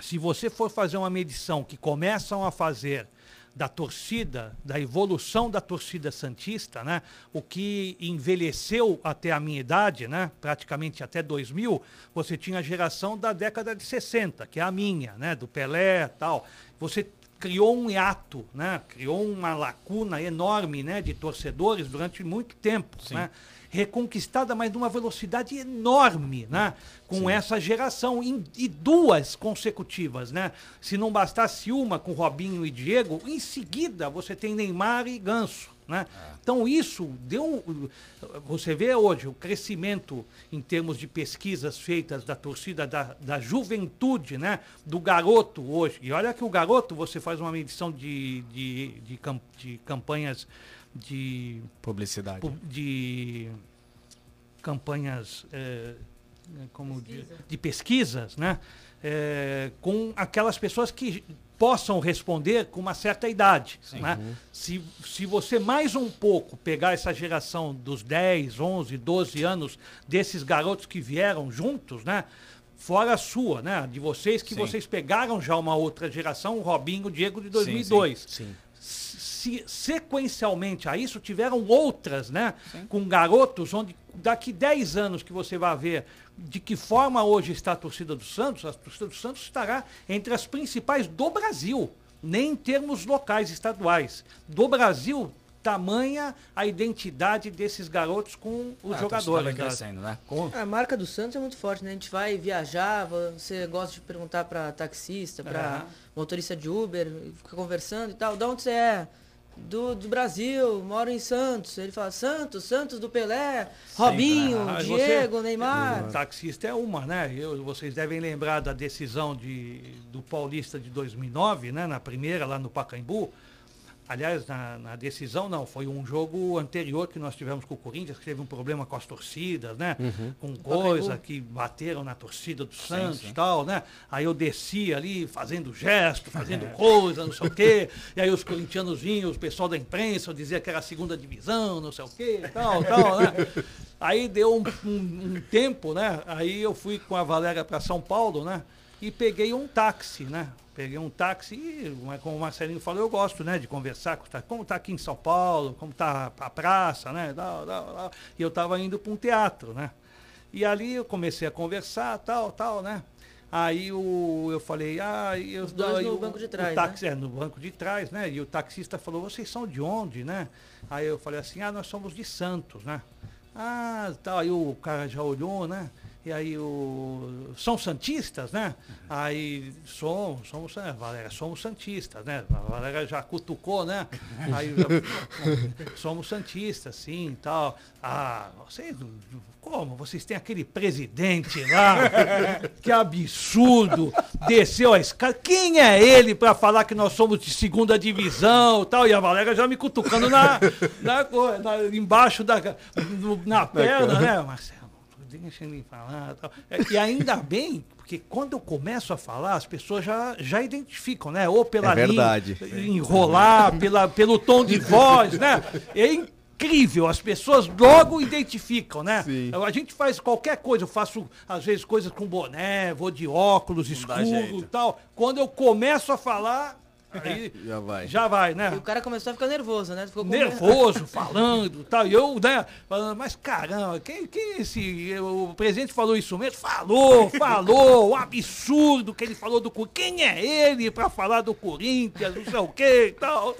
Se você for fazer uma medição que começam a fazer da torcida, da evolução da torcida santista, né? O que envelheceu até a minha idade, né? Praticamente até 2000, você tinha a geração da década de 60, que é a minha, né? Do Pelé, tal. Você criou um hiato, né? criou uma lacuna enorme né? de torcedores durante muito tempo. Né? Reconquistada, mas numa velocidade enorme, né? com Sim. essa geração, e duas consecutivas. Né? Se não bastasse uma com Robinho e Diego, em seguida você tem Neymar e Ganso. Né? É. Então isso deu. Você vê hoje o crescimento em termos de pesquisas feitas da torcida da, da juventude, né? do garoto hoje. E olha que o garoto, você faz uma medição de, de, de, de campanhas de. Publicidade. De campanhas. É, como Pesquisa. de, de, pesquisas, né? É, com aquelas pessoas que possam responder com uma certa idade. Né? Uhum. Se, se você mais um pouco pegar essa geração dos 10, 11, 12 anos desses garotos que vieram juntos, né? fora a sua, né? de vocês, que sim. vocês pegaram já uma outra geração, o Robinho, o Diego de 2002. Sim, sim. Se, sequencialmente a isso, tiveram outras, né? Com garotos onde daqui 10 anos que você vai ver de que forma hoje está a torcida do Santos, a torcida do Santos estará entre as principais do Brasil, nem em termos locais, estaduais. Do Brasil, tamanha a identidade desses garotos com os ah, jogadores. Crescendo, né? Com... A marca do Santos é muito forte, né? A gente vai viajar, você gosta de perguntar para taxista, para é. motorista de Uber, fica conversando e tal. De onde você é? Do, do Brasil, moro em Santos. Ele fala, Santos, Santos do Pelé, Robinho, ah, Diego, você, Neymar. O taxista é uma, né? Eu, vocês devem lembrar da decisão de, do Paulista de 2009, né? Na primeira, lá no Pacaembu Aliás, na, na, decisão não, foi um jogo anterior que nós tivemos com o Corinthians, que teve um problema com as torcidas, né? Uhum. Com coisa que bateram na torcida do Santos e tal, né? Aí eu desci ali fazendo gesto, fazendo é. coisa, não sei o quê. E aí os corintianos vinham, o pessoal da imprensa dizia que era a segunda divisão, não sei o quê, tal, tal, né? Aí deu um, um, um tempo, né? Aí eu fui com a Valéria para São Paulo, né? E peguei um táxi, né? Peguei um táxi e, como o Marcelinho falou, eu gosto, né, de conversar, como está aqui em São Paulo, como está a praça, né, e eu estava indo para um teatro, né, e ali eu comecei a conversar, tal, tal, né, aí o, eu falei, ah, eu, Os dois no banco de trás, o táxi, né? é, no banco de trás, né, e o taxista falou, vocês são de onde, né, aí eu falei assim, ah, nós somos de Santos, né, ah, tal, aí o cara já olhou, né, e aí o. São santistas, né? Aí somos, somos, é, Valéria, somos santistas, né? A Valéria já cutucou, né? Aí somos santistas, sim tal. Ah, vocês. Como? Vocês têm aquele presidente lá? que absurdo! Desceu a escada. Quem é ele para falar que nós somos de segunda divisão tal? E a Valéria já me cutucando na, na, na embaixo da. na perna, né, Marcelo? Deixa ele falar. Tal. É, e ainda bem, porque quando eu começo a falar, as pessoas já, já identificam, né? Ou pela é verdade. linha, enrolar, pela, pelo tom de voz, né? É incrível, as pessoas logo identificam, né? Sim. A gente faz qualquer coisa, eu faço às vezes coisas com boné, vou de óculos escuros e tal. Quando eu começo a falar, Aí já vai. Já vai, né? E o cara começou a ficar nervoso, né? Ficou nervoso, falando tal. E eu, né, falando, mas caramba, quem, quem é esse. O presidente falou isso mesmo? Falou, falou, o absurdo que ele falou do Quem é ele para falar do Corinthians, não sei o que e tal.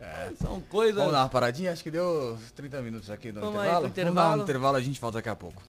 É. São coisas. Vamos dar uma paradinha? Acho que deu 30 minutos aqui no Vamos intervalo. Aí, intervalo. Vamos dar um intervalo, a gente volta daqui a pouco.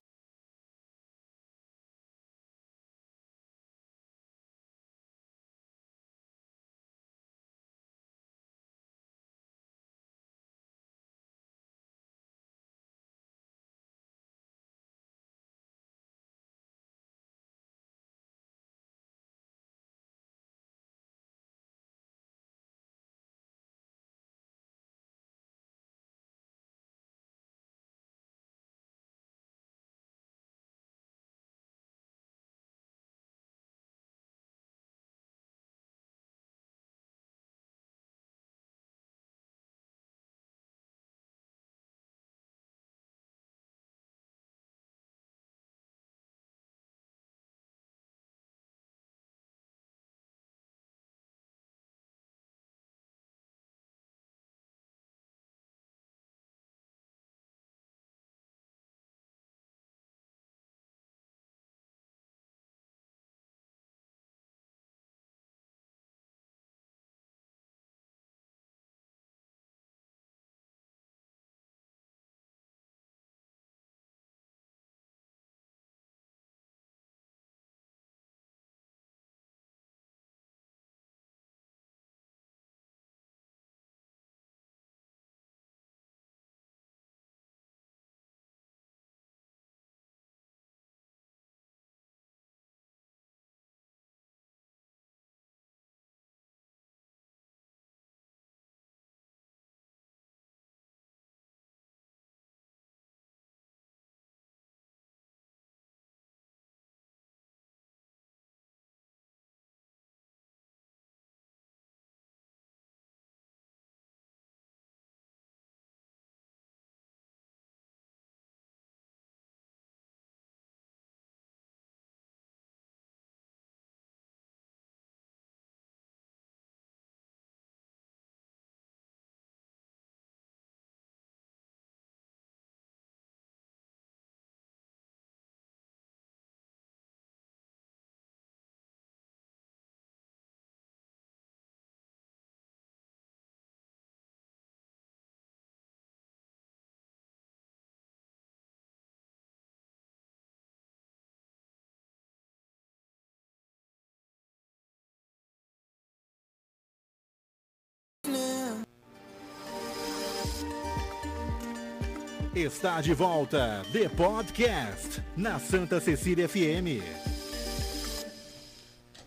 Está de volta The Podcast na Santa Cecília FM.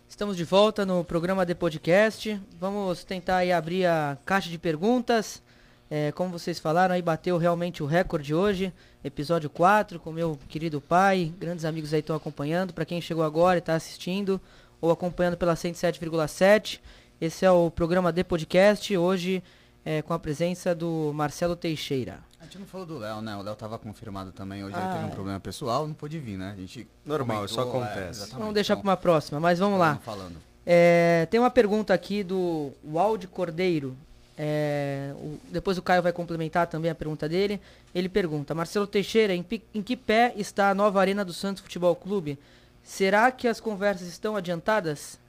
Estamos de volta no programa The Podcast. Vamos tentar aí abrir a caixa de perguntas. É, como vocês falaram, aí bateu realmente o recorde hoje, episódio 4, com meu querido pai. Grandes amigos aí estão acompanhando. Para quem chegou agora e está assistindo ou acompanhando pela 107,7, esse é o programa The Podcast. Hoje é, com a presença do Marcelo Teixeira. A gente não falou do Léo, né? O Léo tava confirmado também. Hoje ele Ah, teve um é. problema pessoal, não pôde vir, né? A gente Normal, isso comentou, acontece. exatamente. Vamos deixar Então, para uma próxima, mas vamos lá. Falando. É, tem uma pergunta aqui do Walde Cordeiro. É, o- depois o Caio vai complementar também a pergunta dele. Ele pergunta: Marcelo Teixeira, em, em que pé está a nova Arena do Santos Futebol Clube? Será que as conversas estão adiantadas?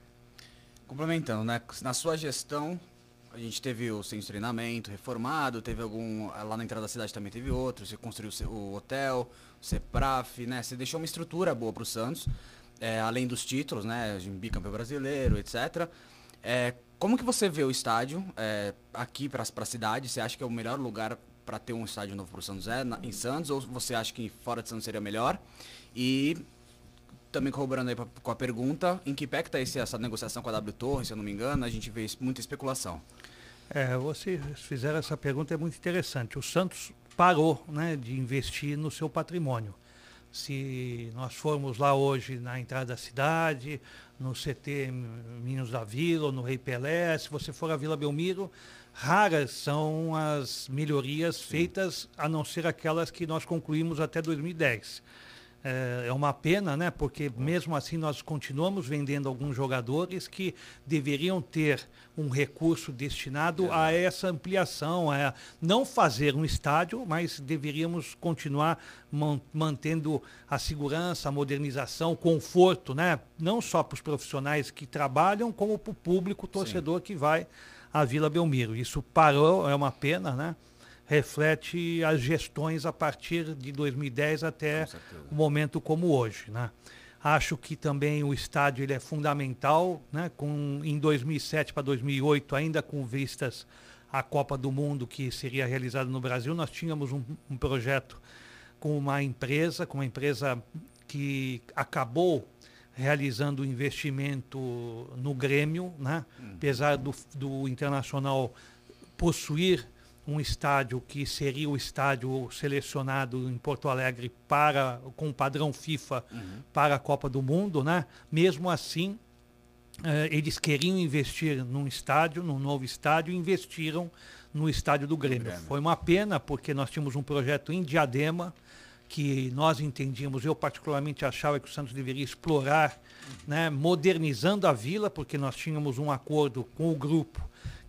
Complementando, né? Na sua gestão, a gente teve o centro de treinamento reformado, teve algum. Lá na entrada da cidade também teve outro, você construiu o hotel, o CEPRAF, né? Você deixou uma estrutura boa para o Santos, é, além dos títulos, né? De bicampeão brasileiro, etc. É, como que você vê o estádio é, aqui para a cidade? Você acha que é o melhor lugar para ter um estádio novo para o Santos é na- em Santos? Ou você acha que fora de Santos seria melhor? E também corroborando aí pra- com a pergunta, em que pé que tá esse, essa negociação com a W Torre, se eu não me engano, a gente vê muita especulação. É, vocês fizeram essa pergunta, é muito interessante. O Santos parou né, de investir no seu patrimônio. Se nós formos lá hoje na entrada da cidade, no CT Minos da Vila, ou no Rei Pelé, se você for à Vila Belmiro, raras são as melhorias feitas, a não ser aquelas que nós concluímos até 2010. É, é uma pena, né? Porque mesmo assim nós continuamos vendendo alguns jogadores que deveriam ter um recurso destinado a essa ampliação, a não fazer um estádio, mas deveríamos continuar man- mantendo a segurança, a modernização, o conforto, né? Não só para os profissionais que trabalham, como para o público torcedor que vai à Vila Belmiro. Isso parou, é uma pena, né? Reflete as gestões a partir de 2010 até o momento como hoje, né? Acho que também o estádio ele é fundamental, né? Com em 2007 para 2008 ainda com vistas à Copa do Mundo que seria realizada no Brasil, nós tínhamos um, um projeto com uma empresa, com uma empresa que acabou realizando o investimento no Grêmio, né? Apesar do, do Internacional possuir um estádio que seria o estádio selecionado em Porto Alegre para com o padrão FIFA para a Copa do Mundo, né? Mesmo assim, eh, eles queriam investir num estádio, num novo estádio, e investiram no estádio do Grêmio. Grêmio. Foi uma pena porque nós tínhamos um projeto em Diadema que nós entendíamos, eu particularmente achava que o Santos deveria explorar, né, modernizando a vila, porque nós tínhamos um acordo com o grupo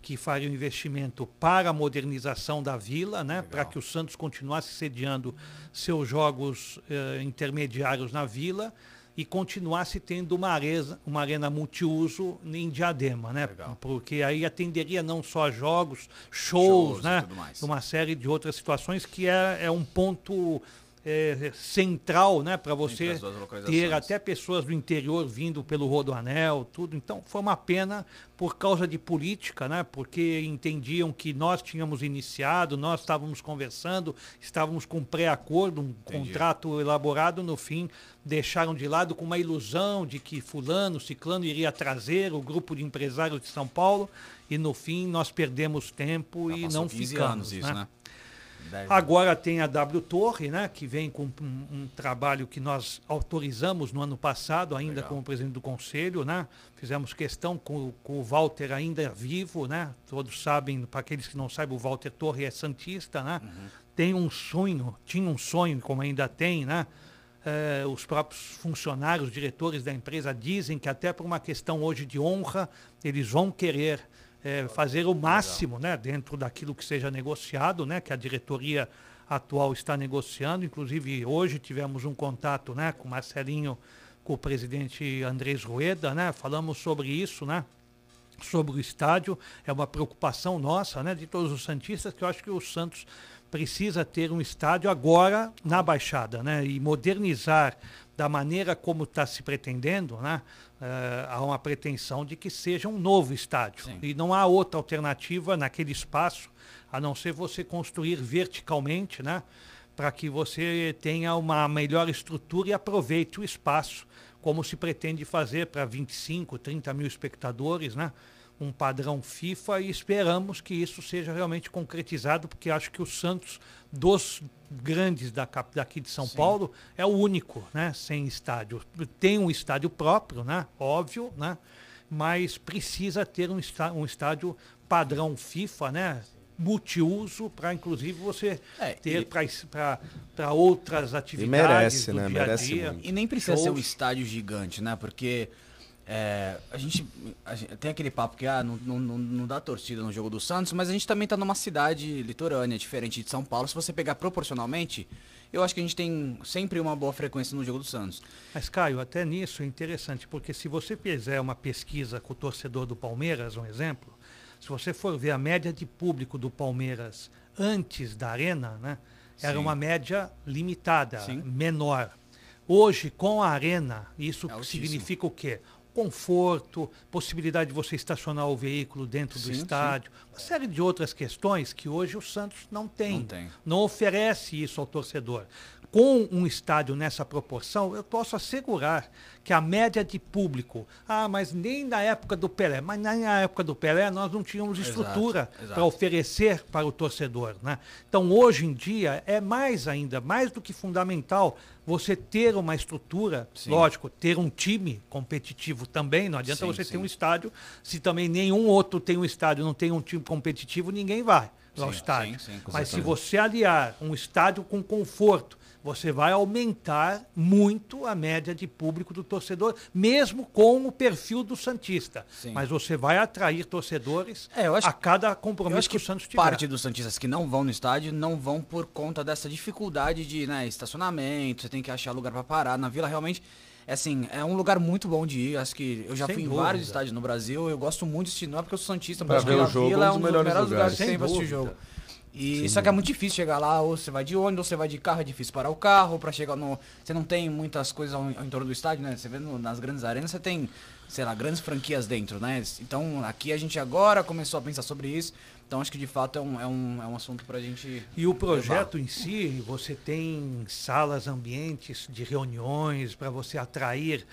que faria um investimento para a modernização da vila, né, para que o Santos continuasse sediando seus jogos eh, intermediários na vila e continuasse tendo uma arena, uma arena multiuso em Diadema, né? Legal. Porque aí atenderia não só jogos, Shows shows, né? Uma série de outras situações que é, é um ponto é, central, né? Para você ter até pessoas do interior vindo pelo Rodoanel, tudo. Então foi uma pena por causa de política, né? Porque entendiam que nós tínhamos iniciado, nós estávamos conversando, estávamos com um pré-acordo, um Entendi. contrato elaborado, no fim deixaram de lado com uma ilusão de que fulano, ciclano iria trazer o grupo de empresários de São Paulo e no fim nós perdemos tempo Já e não 15 ficamos. anos isso, né? Deve- Agora tem a W Torre, né, que vem com um, um trabalho que nós autorizamos no ano passado, ainda Legal. como presidente do conselho, né? Fizemos questão com, com o Walter ainda vivo, né? Todos sabem, para aqueles que não sabem, o Walter Torre é santista, né? Tem um sonho, tinha um sonho, como ainda tem, né? Eh, os próprios funcionários, diretores da empresa dizem que até por uma questão hoje de honra, eles vão querer eh, fazer o máximo, né, dentro daquilo que seja negociado, né, que a diretoria atual está negociando. Inclusive hoje tivemos um contato, né, com Marcelinho, com o presidente Andrés Rueda, né, falamos sobre isso, né, sobre o estádio. É uma preocupação nossa, né, de todos os santistas, que eu acho que o Santos precisa ter um estádio agora na Baixada, né, e modernizar da maneira como está se pretendendo, né, eh, há uma pretensão de que seja um novo estádio. Sim. E não há outra alternativa naquele espaço, a não ser você construir verticalmente, né, para que você tenha uma melhor estrutura e aproveite o espaço, como se pretende fazer para 25, 30 mil espectadores, né? um padrão FIFA e esperamos que isso seja realmente concretizado, porque acho que o Santos, dos grandes da, daqui de São Sim. Paulo, é o único, né, sem estádio. Tem um estádio próprio, né, óbvio, né, mas precisa ter um, um estádio padrão FIFA, né, multiuso para inclusive você é, ter para outras atividades e merece, né? Dia merece dia. E nem precisa Shows. ser um estádio gigante, né? Porque é, a, gente, a, gente, tem aquele papo que ah, não, não, não dá torcida no jogo do Santos, mas a gente também está numa cidade litorânea, diferente de São Paulo. Se você pegar proporcionalmente, eu acho que a gente tem sempre uma boa frequência no jogo do Santos. Mas, Caio, até nisso é interessante, porque se você fizer uma pesquisa com o torcedor do Palmeiras, um exemplo, se você for ver a média de público do Palmeiras antes da arena, né, era Sim. uma média limitada, Sim. menor. Hoje, com a arena, isso é significa o quê? Conforto, possibilidade de você estacionar o veículo dentro do sim, estádio, sim. uma série de outras questões que hoje o Santos não tem. Não, tem. não oferece isso ao torcedor. Com um estádio nessa proporção, eu posso assegurar que a média de público, ah, mas nem na época do Pelé, mas nem na época do Pelé nós não tínhamos estrutura para oferecer para o torcedor. Né? Então, hoje em dia, é mais ainda, mais do que fundamental, você ter uma estrutura, sim. lógico, ter um time competitivo também, não adianta sim, você sim. ter um estádio, se também nenhum outro tem um estádio, não tem um time competitivo, ninguém vai ao estádio. Mas se você aliar um estádio com conforto, você vai aumentar muito a média de público do torcedor, mesmo com o perfil do Santista. Sim. Mas você vai atrair torcedores é, acho, a cada compromisso que, que, o Santos tiver. Parte dos Santistas que não vão no estádio não vão por conta dessa dificuldade de né, estacionamento, você tem que achar lugar para parar. Na Vila, realmente, é assim, é um lugar muito bom de ir. Acho que eu já Sem fui dúvida. em vários estádios no Brasil. Eu gosto muito de assistir, não é porque eu sou Santista, mas ver o jogo, Vila é um dos melhores, melhores lugares, lugares que tem para assistir jogo. E Sim. só que é muito difícil chegar lá, ou você vai de ônibus, ou você vai de carro, é difícil parar o carro, para chegar no. Você não tem muitas coisas ao, ao entorno do estádio, né? Você vê no, nas grandes arenas, você tem, sei lá, grandes franquias dentro, né? Então aqui a gente agora começou a pensar sobre isso. Então acho que de fato é um, é um, é um assunto para a gente. E o projeto levar. em si, você tem salas, ambientes de reuniões para você atrair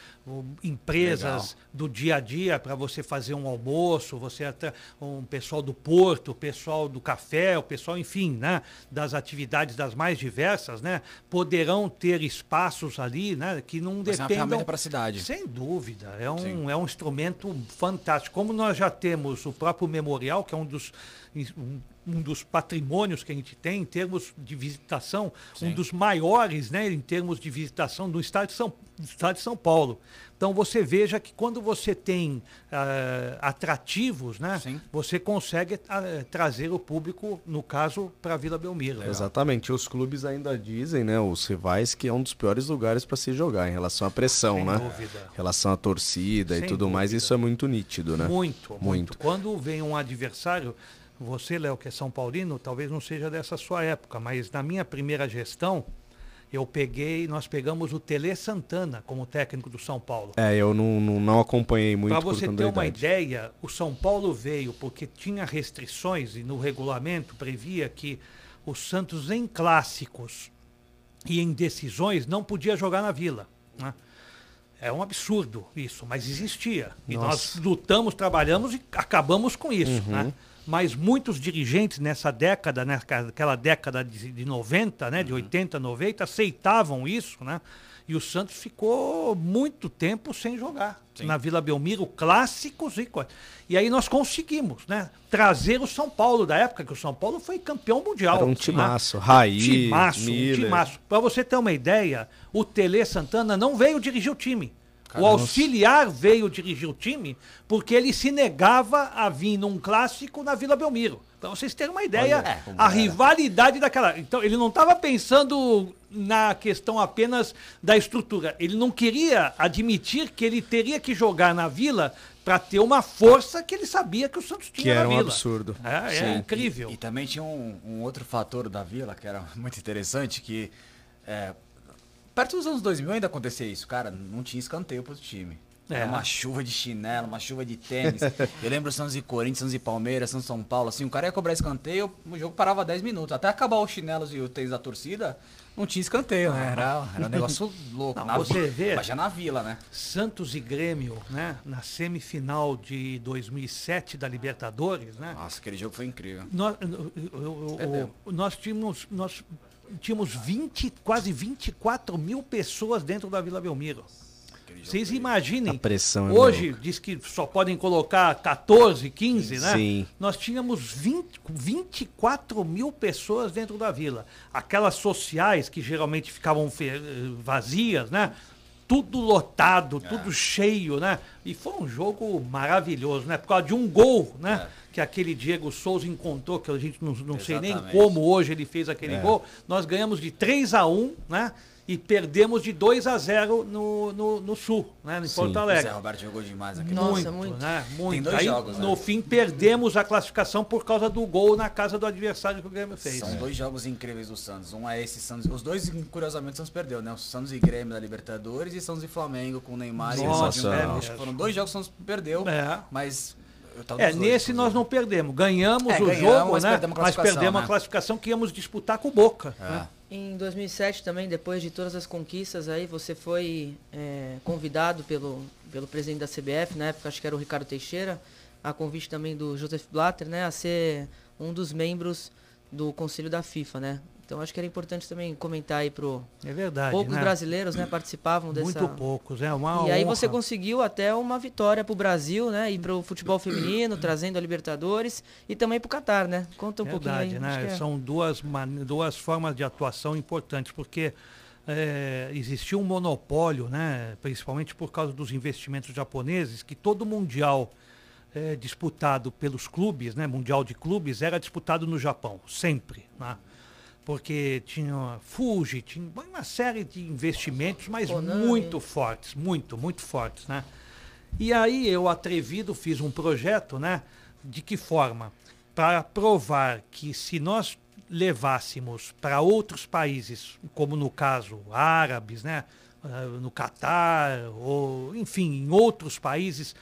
empresas Legal. do dia a dia para você fazer um almoço, você um pessoal do porto, o pessoal do café, o pessoal, enfim, né, das atividades das mais diversas, né, poderão ter espaços ali, né, que não Vai dependam para a cidade. Sem dúvida, é um, é um instrumento fantástico. Como nós já temos o próprio memorial, que é um dos um, um dos patrimônios que a gente tem em termos de visitação, Sim. um dos maiores né, em termos de visitação do estado de São, do estado de São Paulo. Então você veja que quando você tem uh, atrativos, né, você consegue uh, trazer o público, no caso, para a Vila Belmiro. É, exatamente. Os clubes ainda dizem, né, os rivais, que é um dos piores lugares para se jogar em relação à pressão, Sem né? Dúvida. Em relação à torcida Sem e tudo dúvida. mais, isso é muito nítido, né? Muito, muito. muito. Quando vem um adversário, você, Léo, que é São Paulino, talvez não seja dessa sua época, mas na minha primeira gestão, eu peguei, nós pegamos o Tele Santana como técnico do São Paulo. É, eu não, não, não acompanhei muito. Para você ter uma ideia, o São Paulo veio porque tinha restrições e no regulamento previa que o Santos em clássicos e em decisões não podia jogar na Vila. Né? É um absurdo isso, mas existia. E Nossa. nós lutamos, trabalhamos e acabamos com isso. Uhum. Né? Mas muitos dirigentes nessa década, naquela década de, de 90, né, de 80, uhum. 90, aceitavam isso, né? E o Santos ficou muito tempo sem jogar. Sim. Na Vila Belmiro, clássicos e E aí nós conseguimos, né? Trazer o São Paulo da época, que o São Paulo foi campeão mundial. Era um timaço, né? Raí, timaço, Miller. um timaço. Para você ter uma ideia, o Tele Santana não veio dirigir o time. O auxiliar veio dirigir o time porque ele se negava a vir num clássico na Vila Belmiro. Para vocês terem uma ideia, é, a rivalidade daquela. Então, ele não estava pensando na questão apenas da estrutura. Ele não queria admitir que ele teria que jogar na Vila para ter uma força que ele sabia que o Santos tinha que era um Vila. absurdo. É, é incrível. E, e, também tinha um, um, outro fator da Vila que era muito interessante, que é, Perto dos anos 2000 ainda acontecia isso, cara, não tinha escanteio pro time. Era É. uma chuva de chinelo, uma chuva de tênis. Eu lembro Santos e Corinthians, Santos e Palmeiras, Santos e São Paulo. Assim, o cara ia cobrar escanteio, o jogo parava 10 minutos. Até acabar os chinelos e o tênis da torcida, não tinha escanteio, né? Era, era um negócio louco. Não, na você vê- Mas já na vila, né? Santos e Grêmio, né? Na semifinal de 2007 da Libertadores, né? Nossa, aquele jogo foi incrível. Nós, eu- eu- eu- Perdeu. nós tínhamos, nós tínhamos 20, quase 24 mil pessoas dentro da Vila Belmiro. Vocês imaginem. A pressão é Hoje diz que só podem colocar 14, 15, né? Sim. Nós tínhamos 20, 24 mil pessoas dentro da vila. Aquelas sociais que geralmente ficavam eh, vazias, né? Tudo lotado, É. tudo cheio, né? E foi um jogo maravilhoso, né? Por causa de um gol, né? É. Que aquele Diego Souza encontrou, que a gente não, não sei nem como hoje ele fez aquele É. gol. Nós ganhamos de 3 a 1 né? E perdemos de 2 a 0 no, no, no Sul, né? Em Sim. Porto O Zé Alegre. Roberto jogou demais naquele Nossa, jogo. muito, muito. né? Muito. dois Aí, jogos, né? no fim, perdemos a classificação por causa do gol na casa do adversário que o Grêmio fez. São dois jogos incríveis do Santos. Um é esse Santos. Os dois, curiosamente, o Santos perdeu, né? O Santos e Grêmio da Libertadores e Santos e Flamengo com o Neymar e o Nossa, é Gaúcho. mesmo. Foram dois jogos que o Santos perdeu, É. mas. É, dois, nesse nós não perdemos. Ganhamos É, o ganhamos, jogo, mas né? perdemos a mas perdemos né? a classificação que íamos disputar com o Boca. É. né? Em 2007 também, depois de todas as conquistas aí, você foi é, convidado pelo, pelo presidente da CBF, na época acho que era o Ricardo Teixeira, a convite também do Joseph Blatter, né, a ser um dos membros do conselho da FIFA, né? Então acho que era importante também comentar aí pro É verdade. poucos né? brasileiros, né, participavam dessa Muito poucos, é uma E aí honra. você conseguiu até uma vitória pro Brasil, né, e pro futebol feminino, trazendo a Libertadores e também pro Catar, né? Conta um pouquinho Verdade, aí. né? é- São duas, mane- duas formas de atuação importantes, porque é, existiu um monopólio, né? principalmente por causa dos investimentos japoneses, que todo mundial é, disputado pelos clubes, né? mundial de clubes, era disputado no Japão, sempre. Né? Porque tinha Fuji, tinha uma série de investimentos, mas muito fortes, muito, muito fortes. Né? E aí eu, atrevido, fiz um projeto, né? De que forma? Para provar que se nós levássemos para outros países, como no caso árabes, né? ah, No Catar, ou enfim, em outros países,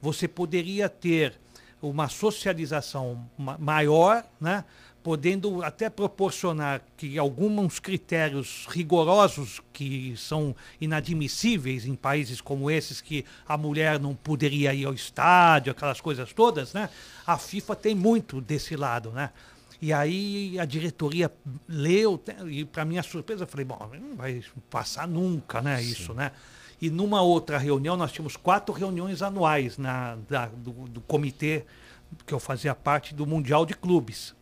você poderia ter uma socialização ma- maior, né? Podendo até proporcionar que alguns critérios rigorosos que são inadmissíveis em países como esses que a mulher não poderia ir ao estádio, aquelas coisas todas, né? A FIFA tem muito desse lado, né? E aí a diretoria leu te- e para minha surpresa eu falei, bom, não vai passar nunca, né, isso, né? E numa outra reunião nós tínhamos quatro reuniões anuais na da- do, do comitê que eu fazia parte do Mundial de Clubes.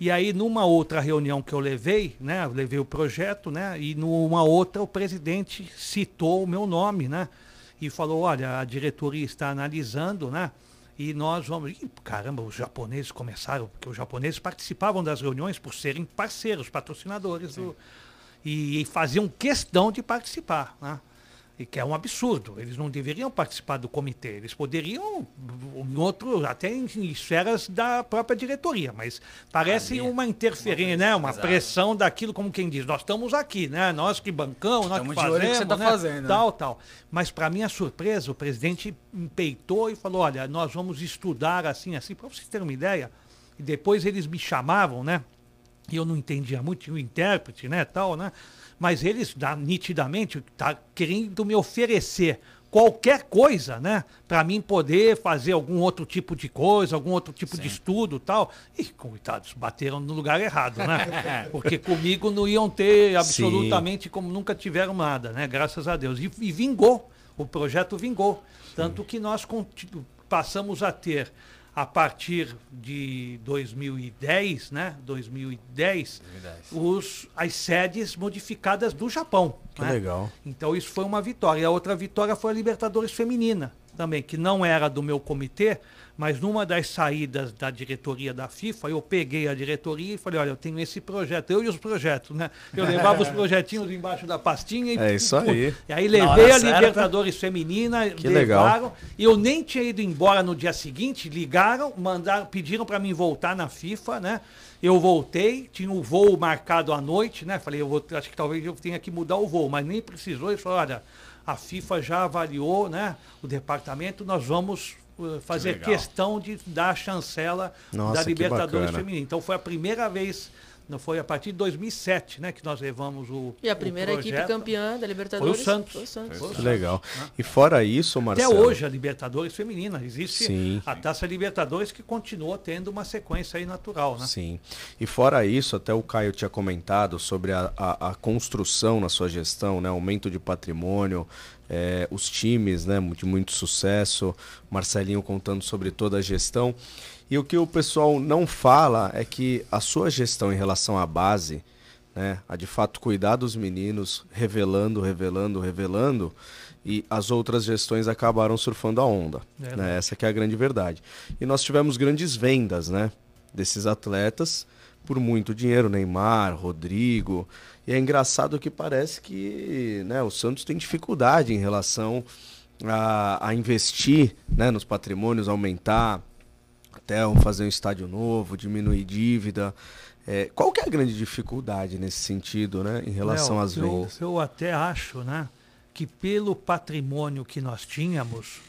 E aí, numa outra reunião que eu levei, né, eu levei o projeto, né, e numa outra o presidente citou o meu nome, né, e falou, olha, a diretoria está analisando, né, e nós vamos... Ih, caramba, os japoneses começaram, porque os japoneses participavam das reuniões por serem parceiros, patrocinadores, do, e, e faziam questão de participar, né. E que é um absurdo. Eles não deveriam participar do comitê. Eles poderiam, em outro, até em esferas da própria diretoria, mas parece uma interferência, né? Uma Exato. pressão daquilo, como quem diz, nós estamos aqui, né? Nós que bancamos, nós Estamos que de olho que fazemos, você tá né? fazendo, tal, tal. Mas para minha surpresa, o presidente empeitou e falou, olha, nós vamos estudar assim, assim, para vocês terem uma ideia. E depois eles me chamavam, né? e eu não entendia muito, tinha um intérprete, né, tal, né? Mas eles, dá, nitidamente, tá querendo me oferecer qualquer coisa, né, para mim poder fazer algum outro tipo de coisa, algum outro tipo de estudo, tal. E coitados, bateram no lugar errado, né? Porque comigo não iam ter absolutamente como nunca tiveram nada, né? Graças a Deus. E, e vingou, o projeto vingou, tanto que nós passamos a ter a partir de 2010, né? 2010, 2010. os, as sedes modificadas do Japão. Que né? legal. Então isso foi uma vitória. E a outra vitória foi a Libertadores Feminina também, que não era do meu comitê, mas numa das saídas da diretoria da FIFA, eu peguei a diretoria e falei, olha, eu tenho esse projeto, eu e os projetos, né? Eu levava os projetinhos embaixo da pastinha e... É isso aí. E aí levei a certa. Libertadores Feminina, Que legal. levaram, e eu nem tinha ido embora no dia seguinte, ligaram, mandaram, pediram para mim voltar na FIFA, né? Eu voltei, tinha o voo marcado à noite, né? Falei, eu vou, acho que talvez eu tenha que mudar o voo, mas nem precisou. Ele falou, olha, a FIFA já avaliou, né? O departamento, nós vamos uh, fazer legal. questão de dar a chancela Nossa, da que Libertadores feminina. Então foi a primeira vez, não foi a partir de 2007, né, que nós levamos o E a primeira equipe campeã da Libertadores Foi o Santos. Foi o Santos. Foi o Santos. legal. E fora isso, Até Marcelo. hoje a Libertadores feminina existe Sim. a Taça Libertadores que continua tendo uma sequência aí natural, né? Sim. E fora isso, até o Caio tinha comentado sobre a, a, a construção na sua gestão, né? Aumento de patrimônio, eh, os times, né? De muito sucesso. Marcelinho contando sobre toda a gestão. E o que o pessoal não fala é que a sua gestão em relação à base, né? A de fato cuidar dos meninos, revelando, revelando, revelando. E as outras gestões acabaram surfando a onda. Verdade. Né? Essa que é a grande verdade. E nós tivemos grandes vendas, né? Desses atletas por muito dinheiro, Neymar, Rodrigo. E é engraçado que parece que né, o Santos tem dificuldade em relação a, a investir né, nos patrimônios, aumentar, até fazer um estádio novo, diminuir dívida. É, qual que é a grande dificuldade nesse sentido, né, em relação Léo, às eu, vendas? Eu até acho, né, que pelo patrimônio que nós tínhamos,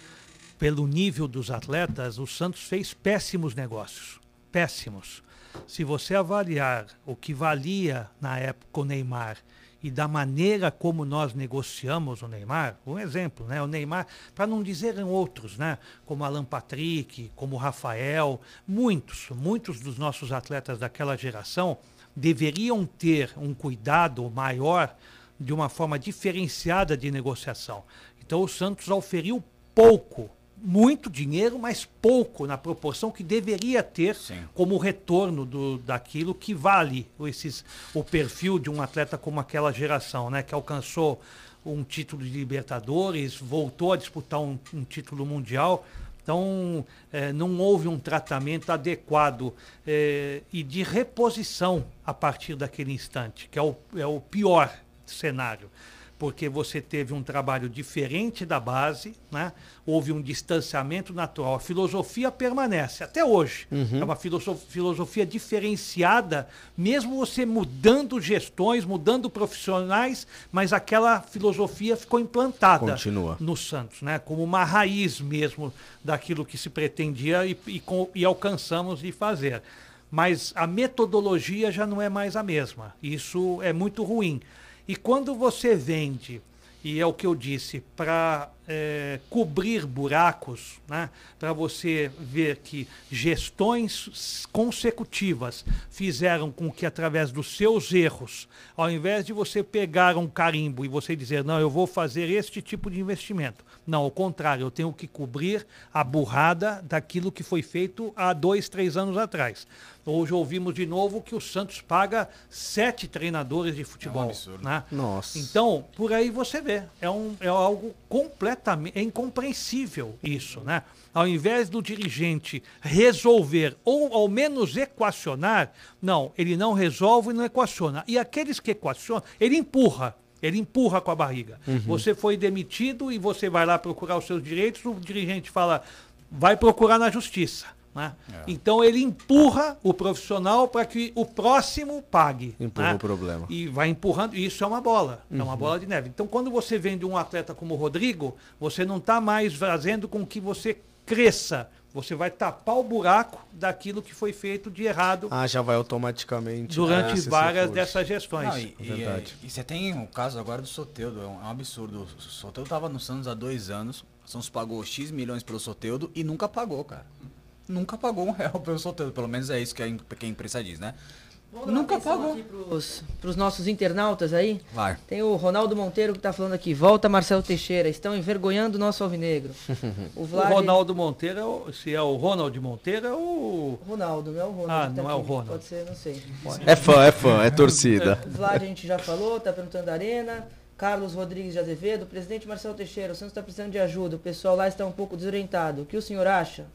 pelo nível dos atletas, o Santos fez péssimos negócios. Péssimos. Se você avaliar o que valia na época o Neymar e da maneira como nós negociamos o Neymar, um exemplo, né? O Neymar, para não dizer outros, né? Como Alan Patrick, como Rafael, muitos, muitos dos nossos atletas daquela geração deveriam ter um cuidado maior de uma forma diferenciada de negociação. Então o Santos oferiu pouco, muito dinheiro, mas pouco na proporção que deveria ter Sim. como retorno do, daquilo que vale esses, o perfil de um atleta como aquela geração, né, que alcançou um título de Libertadores, voltou a disputar um, um título mundial. Então, eh, não houve um tratamento adequado eh, e de reposição a partir daquele instante, que é o, é o pior cenário porque você teve um trabalho diferente da base, né? houve um distanciamento natural. A filosofia permanece até hoje. É uma filoso- filosofia diferenciada, mesmo você mudando gestões, mudando profissionais, mas aquela filosofia ficou implantada Continua. no Santos, né? como uma raiz mesmo daquilo que se pretendia e, e e alcançamos de fazer. Mas a metodologia já não é mais a mesma. Isso é muito ruim. E quando você vende, e é o que eu disse, para cobrir buracos, né? para você ver que gestões consecutivas fizeram com que, através dos seus erros, ao invés de você pegar um carimbo e você dizer, não, eu vou fazer este tipo de investimento. Não, ao contrário, eu tenho que cobrir a burrada daquilo que foi feito há dois, três anos atrás. Hoje ouvimos de novo que o Santos paga sete treinadores de futebol. absurdo. né? Nossa. Então, por aí você vê. É, um, é algo completamente. É incompreensível isso, né? Ao invés do dirigente resolver ou ao menos equacionar, não, ele não resolve e não equaciona. E aqueles que equacionam, ele empurra. Ele empurra com a barriga. Você foi demitido e você vai lá procurar os seus direitos, o dirigente fala, vai procurar na justiça. Né? Então ele empurra o profissional para que o próximo pague. Empurra né? o problema. E vai empurrando. E isso é uma bola. É Uhum. uma bola de neve. Então, quando você vende um atleta como o Rodrigo, você não está mais fazendo com que você cresça. Você vai tapar o buraco daquilo que foi feito de errado Ah, já vai automaticamente. durante Ah, várias dessas gestões. Não, e, e, Verdade. e você tem o caso agora do Soteudo, é um, é um absurdo. O Soteudo tava no Santos há dois anos, o Santos pagou X milhões pelo Soteudo e nunca pagou, cara. Nunca pagou um real pelo Soteudo, pelo menos é isso que a, que a imprensa diz, né? Vamos dar uma Nunca pagou. aqui pros, pros nossos internautas aí. Vai. Tem o Ronaldo Monteiro que tá falando aqui. Volta Marcelo Teixeira, estão envergonhando o nosso alvinegro. O O Vlad... Ronaldo Monteiro, é o- se é o Ronald Monteiro, é o. Ronaldo, não é o Ronaldo. Ah, tá não é o aqui. Ronald. Pode ser, não sei. É fã, é fã, é torcida. O Vlad a gente já falou, tá perguntando da Arena. Carlos Rodrigues de Azevedo, presidente Marcelo Teixeira, o Santos está precisando de ajuda, o pessoal lá está um pouco desorientado. O que o senhor acha?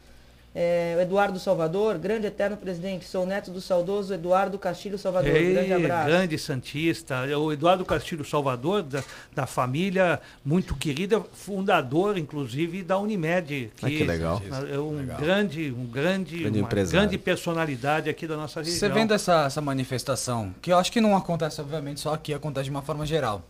É, o Eduardo Salvador, grande eterno presidente, sou neto do saudoso Eduardo Castilho Salvador. grande Ei, abraço. grande Santista, é o Eduardo Castilho Salvador, da, da família muito querida, fundador, inclusive, da Unimed. Ah, que legal. É um Legal. grande, um grande, Grande uma empresário. grande personalidade aqui da nossa região. Você vendo essa, essa manifestação, que eu acho que não acontece, obviamente, só aqui, acontece de uma forma geral.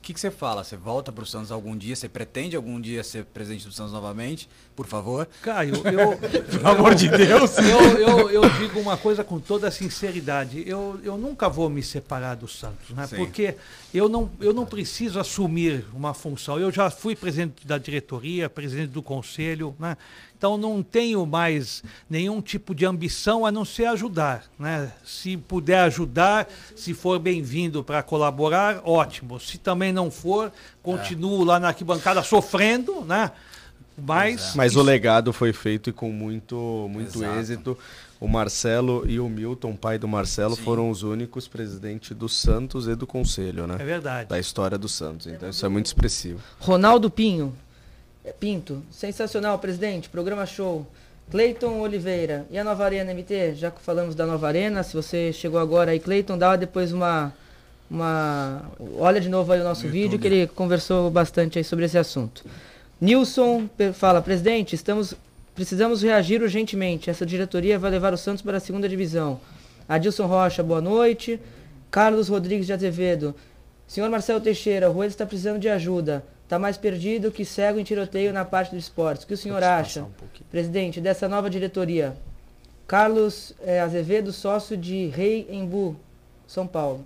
O que, que você fala? Você volta para o Santos algum dia? Você pretende algum dia ser presidente do Santos novamente? Por favor. Caio, eu. Pelo amor de Deus! Eu, eu, eu digo uma coisa com toda sinceridade. Eu, eu nunca vou me separar do Santos, né? Sim. Porque eu não, eu não preciso assumir uma função. Eu já fui presidente da diretoria, presidente do conselho, né? Então não tenho mais nenhum tipo de ambição a não ser ajudar, né? Se puder ajudar, se for bem-vindo para colaborar, ótimo. Se também não for, continuo lá na arquibancada sofrendo, né? Mas Mas o legado foi feito e com muito, muito Exato. êxito. O Marcelo e o Milton, pai do Marcelo, Sim. foram os únicos presidentes do Santos e do Conselho, né? é verdade. Da história do Santos. Então isso é muito expressivo. Ronaldo Pinho. É, Pinto. Sensacional, presidente. Programa show. Cleiton Oliveira. E a Nova Arena MT? Já que falamos da Nova Arena, se você chegou agora aí, Cleiton, dá depois uma. uma olha de novo aí o nosso No vídeo, que ele conversou bastante aí sobre esse assunto. Nilson fala, presidente, estamos, precisamos reagir urgentemente. Essa diretoria vai levar o Santos para a segunda divisão. Adilson Rocha, boa noite. Carlos Rodrigues de Azevedo. Senhor Marcelo Teixeira, o Rueda está precisando de ajuda. Está mais perdido que cego em tiroteio na parte dos esportes. O que o senhor acha, presidente, dessa nova diretoria? Carlos eh, Azevedo, sócio de Rei Embu, São Paulo.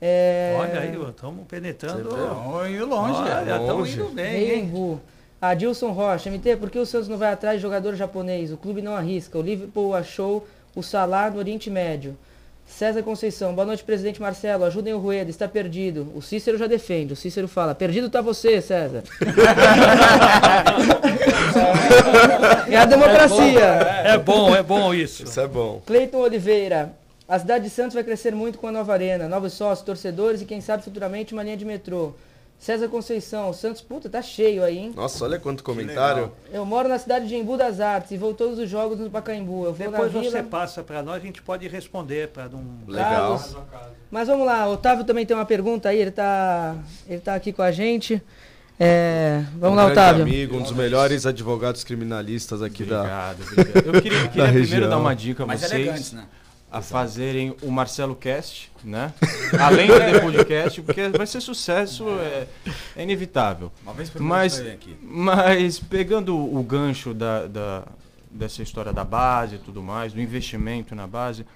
É, Olha aí, estamos penetrando. Indo longe. Olha, é. estamos longe. indo bem, Rei? Embu. Adilson Rocha, MT, por que o Santos não vai atrás de jogador japonês? O clube não arrisca. O Liverpool achou o Salah no Oriente Médio. César Conceição, boa noite, presidente Marcelo. Ajudem o Rueda, está perdido. O Cícero já defende. O Cícero fala: perdido tá você, César. é a democracia. É bom, é bom isso. Isso é bom. Cleiton Oliveira. A cidade de Santos vai crescer muito com a nova arena, novos sócios, torcedores e quem sabe futuramente uma linha de metrô. César Conceição, o Santos, puta, tá cheio aí, hein? Nossa, olha quanto comentário. Eu moro na cidade de Embu das Artes e vou todos os jogos no Pacaembu. Eu vou Depois na você vila. passa para nós, a gente pode responder para não. Legal. Carlos. Mas vamos lá, o Otávio também tem uma pergunta aí, ele tá, ele tá aqui com a gente. É, vamos um lá, Otávio. amigo, um dos melhores advogados criminalistas aqui da. Obrigado, obrigado. Eu queria, queria primeiro dar uma dica a Mais vocês elegantes, né? A fazerem o Marcelo Cast, né? Além do The Podcast, porque vai ser sucesso, é, é inevitável. Uma vez por Mas, aqui. mas pegando o gancho da, da- dessa história da base e tudo mais, do investimento na base,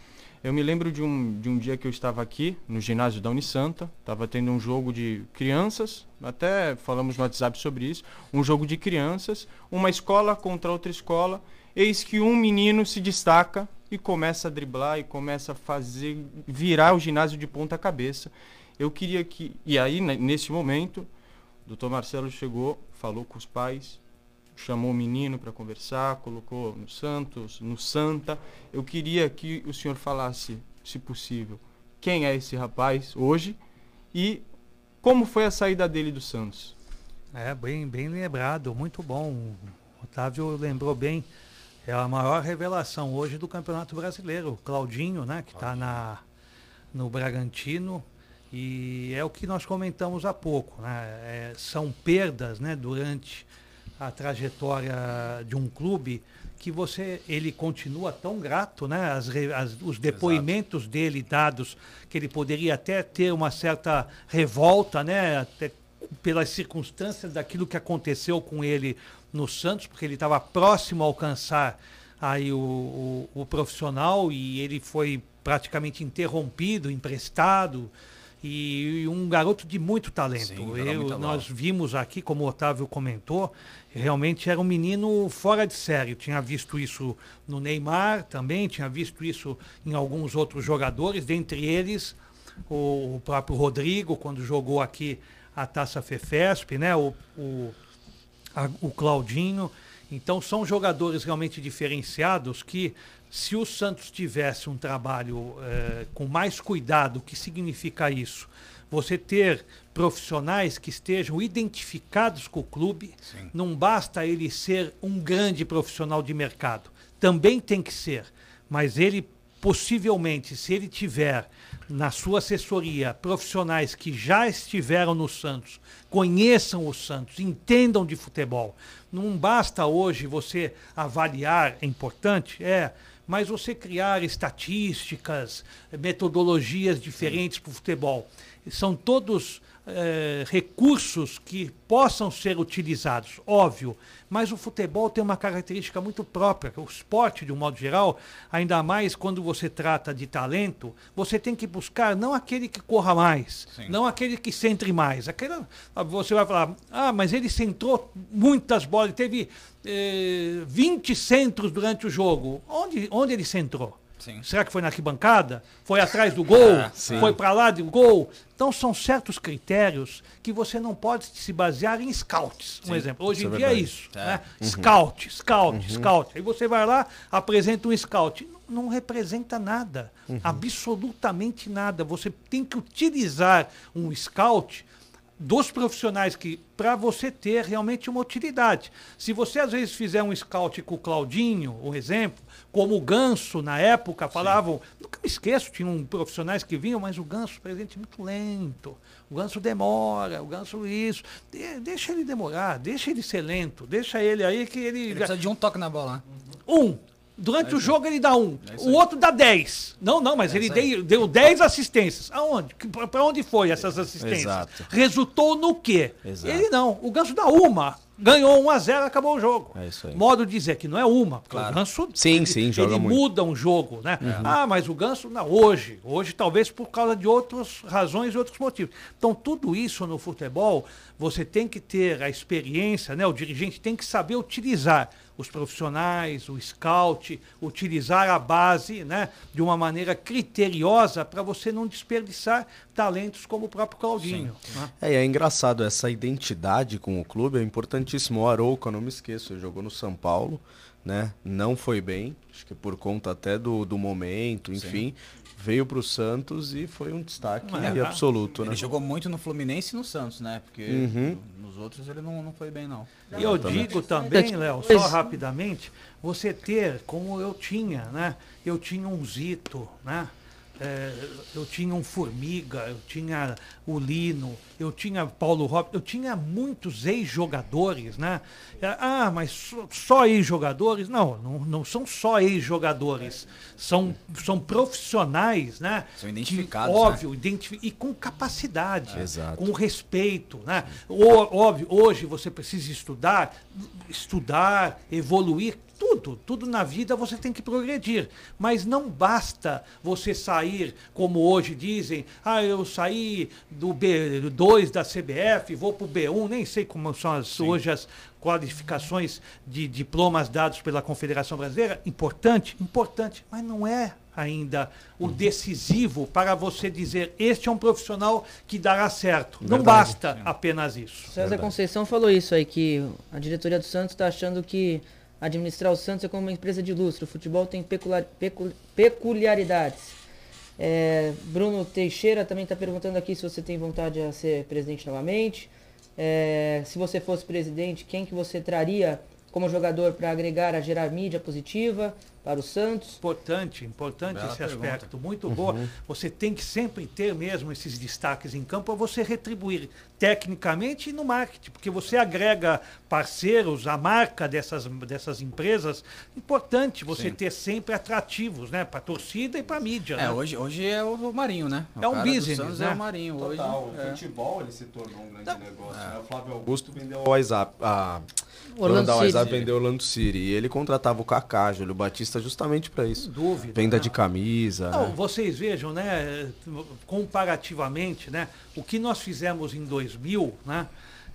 eu me lembro de um, de um dia que eu estava aqui no ginásio da Unisanta, estava tendo um jogo de crianças, até falamos no WhatsApp sobre isso, um jogo de crianças, uma escola contra outra escola, eis que um menino se destaca e começa a driblar e começa a fazer virar o ginásio de ponta cabeça. Eu queria que e aí né, nesse momento o Dr. Marcelo chegou, falou com os pais, chamou o menino para conversar, colocou no Santos, no Santa. Eu queria que o senhor falasse, se possível, quem é esse rapaz hoje e como foi a saída dele do Santos. É, bem, bem lembrado, muito bom. O Otávio lembrou bem. É a maior revelação hoje do Campeonato Brasileiro. O Claudinho, né, que está na, no Bragantino. E é o que nós comentamos há pouco. Né? É, são perdas né, durante a trajetória de um clube que você ele continua tão grato, né? As, as- os depoimentos dele dados que ele poderia até ter uma certa revolta, né? Até pelas circunstâncias daquilo que aconteceu com ele no Santos, porque ele estava próximo a alcançar aí o, o, o profissional e ele foi praticamente interrompido, emprestado e, um garoto de muito talento. Sim, Eu- nós vimos aqui, como o Otávio comentou, realmente era um menino fora de série. Eu tinha visto isso no Neymar também, tinha visto isso em alguns outros jogadores, dentre eles o, o próprio Rodrigo, quando jogou aqui a Taça Fefesp, né? O, o, a- o Claudinho. Então são jogadores realmente diferenciados que, se o Santos tivesse um trabalho eh, com mais cuidado, o que significa isso? Você ter profissionais que estejam identificados com o clube, não basta ele ser um grande profissional de mercado, também tem que ser, mas ele possivelmente, se ele tiver na sua assessoria profissionais que já estiveram no Santos, conheçam o Santos, entendam de futebol. Não basta hoje você avaliar, é importante, é, mas você criar estatísticas, metodologias diferentes para o futebol. são todos eh, recursos que possam ser utilizados, óbvio. Mas o futebol tem uma característica muito própria, o esporte, de um modo geral, ainda mais quando você trata de talento, você tem que buscar não aquele que corra mais, Sim. não aquele que centre mais. Aquele, você vai falar, ah, mas ele centrou muitas bolas, teve eh, 20 centros durante o jogo. Onde, onde ele centrou? Sim. Será que foi na arquibancada? Foi atrás do gol? Ah, sim. foi para lá do gol? Então são certos critérios que você não pode se basear em scouts. Um exemplo. Hoje isso em é dia é verdade. isso. É. Né? Scout, scout, scout. Aí você vai lá, apresenta um scout. Não não representa nada. Absolutamente nada. Você tem que utilizar um scout dos profissionais que para você ter realmente uma utilidade. Se você às vezes fizer um scout com o Claudinho, um exemplo, como o Ganso na época falavam, nunca me esqueço, tinham profissionais que vinham, mas o Ganso presente é muito lento. O Ganso demora, o Ganso isso. De- deixa ele demorar, deixa ele ser lento, deixa ele aí que ele, Ele precisa de um toque na bola, né? um. Durante o jogo ele dá um. É o outro dá 10. Não, não, mas É ele deu, deu 10 assistências. Aonde? Para onde foi essas assistências? Exato. Resultou no quê? Exato. Ele não. O Ganso dá uma. Ganhou 1 a 0 acabou o jogo. É isso aí. Modo de dizer que não é uma. porque Claro. O Ganso Sim, ele, sim, joga ele muito. Uhum. muda um jogo, né? Ah, mas o Ganso não, hoje. Hoje talvez por causa de outras razões e outros motivos. Então tudo isso no futebol, você tem que ter a experiência, né? O dirigente tem que saber utilizar os profissionais, o scout, utilizar a base, né, de uma maneira criteriosa para você não desperdiçar talentos como o próprio Claudinho. né? É, é engraçado, essa identidade com o clube é importantíssimo. O Arouca, eu não me esqueço, ele jogou no São Paulo, né? Não foi bem, acho que por conta até do, do momento, enfim. Veio pro Santos e foi um destaque É. absoluto, né? Ele jogou muito no Fluminense e no Santos, né? Porque Uhum. no- nos outros ele não, não foi bem, não. E eu digo também, Léo, só rapidamente, você ter, como eu tinha, né? Eu tinha um Zito, né? É, eu tinha um Formiga, eu tinha o Lino, eu tinha Paulo Robson, eu tinha muitos ex-jogadores, né? É, Ah, mas só, ex-jogadores? Não, não, não são só ex-jogadores, são, são profissionais, né? São que, identificados, né? Óbvio, identifi- e com capacidade, Exato. com respeito, né? Ó- óbvio, hoje você precisa estudar, estudar, evoluir, tudo, tudo na vida você tem que progredir, mas não basta você sair, como hoje dizem, ah, eu saí do B2 da CBF, vou para o B1, nem sei como são as, hoje as qualificações de diplomas dados pela Confederação Brasileira, importante, importante, mas não é ainda o decisivo para você dizer este é um profissional que dará certo. Não Verdade. basta apenas isso. César Conceição falou isso aí, que a diretoria do Santos está achando que administrar o Santos é como uma empresa de lustre. O futebol tem peculiar- pecu- peculiaridades. É, Bruno Teixeira também está perguntando aqui se você tem vontade de ser presidente novamente. É, se você fosse presidente, quem que você traria como jogador para agregar a gerar mídia positiva para o Santos? Importante, importante Bela esse pergunta. aspecto, muito boa. Você tem que sempre ter mesmo esses destaques em campo para você retribuir tecnicamente e no marketing, porque você agrega parceiros, a marca dessas, dessas empresas. Importante você Sim. ter sempre atrativos, né, para a torcida e para a mídia. É, né? hoje, hoje é o Marinho, né? O É um cara do business, Santos né? É o Marinho. Hoje, é. futebol ele se tornou um grande Tá. negócio. né? O Flávio Augusto vendeu o WhatsApp. A Orlando da WhatsApp City. vendeu o Orlando City. E ele contratava o Kaká, Júlio Batista, justamente para isso. Sem dúvida. Venda né? de camisa. Não, né? vocês vejam, né, comparativamente, né, o que nós fizemos em 2000, né,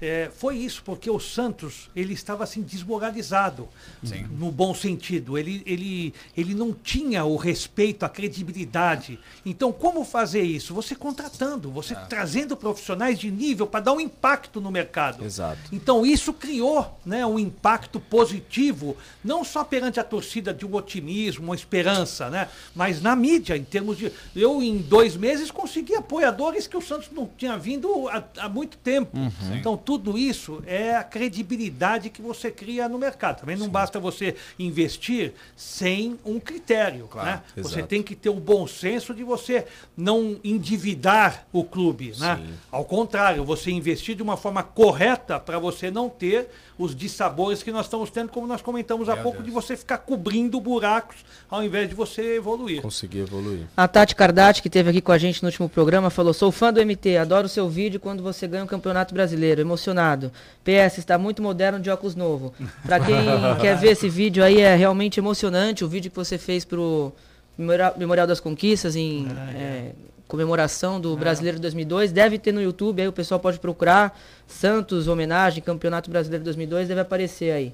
é, foi isso, porque o Santos ele estava assim desmoralizado, Sim. no bom sentido. Ele, ele, ele não tinha o respeito, a credibilidade. Então, como fazer isso? Você contratando, você trazendo profissionais de nível para dar um impacto no mercado. Exato. Então isso criou né, um impacto positivo, não só perante a torcida de um otimismo, uma esperança, né, mas na mídia, em termos de. Eu, em dois meses, consegui apoiadores que o Santos não tinha vindo há, há muito tempo. Então, tudo tudo isso é a credibilidade que você cria no mercado. Também não basta você investir sem um critério. Claro, né? Você tem que ter o bom senso de você não endividar o clube. Né? Sim. Ao contrário, você investir de uma forma correta para você não ter os dissabores que nós estamos tendo, como nós comentamos há Meu pouco, Deus. de você ficar cobrindo buracos ao invés de você evoluir. Conseguir evoluir. A Tati Cardati, que esteve aqui com a gente no último programa, falou: Sou fã do MT, adoro o seu vídeo quando você ganha o Campeonato Brasileiro. Emocionado. PS, está muito moderno de óculos novo. Pra quem quer ver esse vídeo aí, é realmente emocionante. O vídeo que você fez pro Memorial, Memorial das Conquistas, em é, comemoração do Brasileiro de 2002. Deve ter no YouTube, aí o pessoal pode procurar. Santos, homenagem, Campeonato Brasileiro de 2002, deve aparecer aí.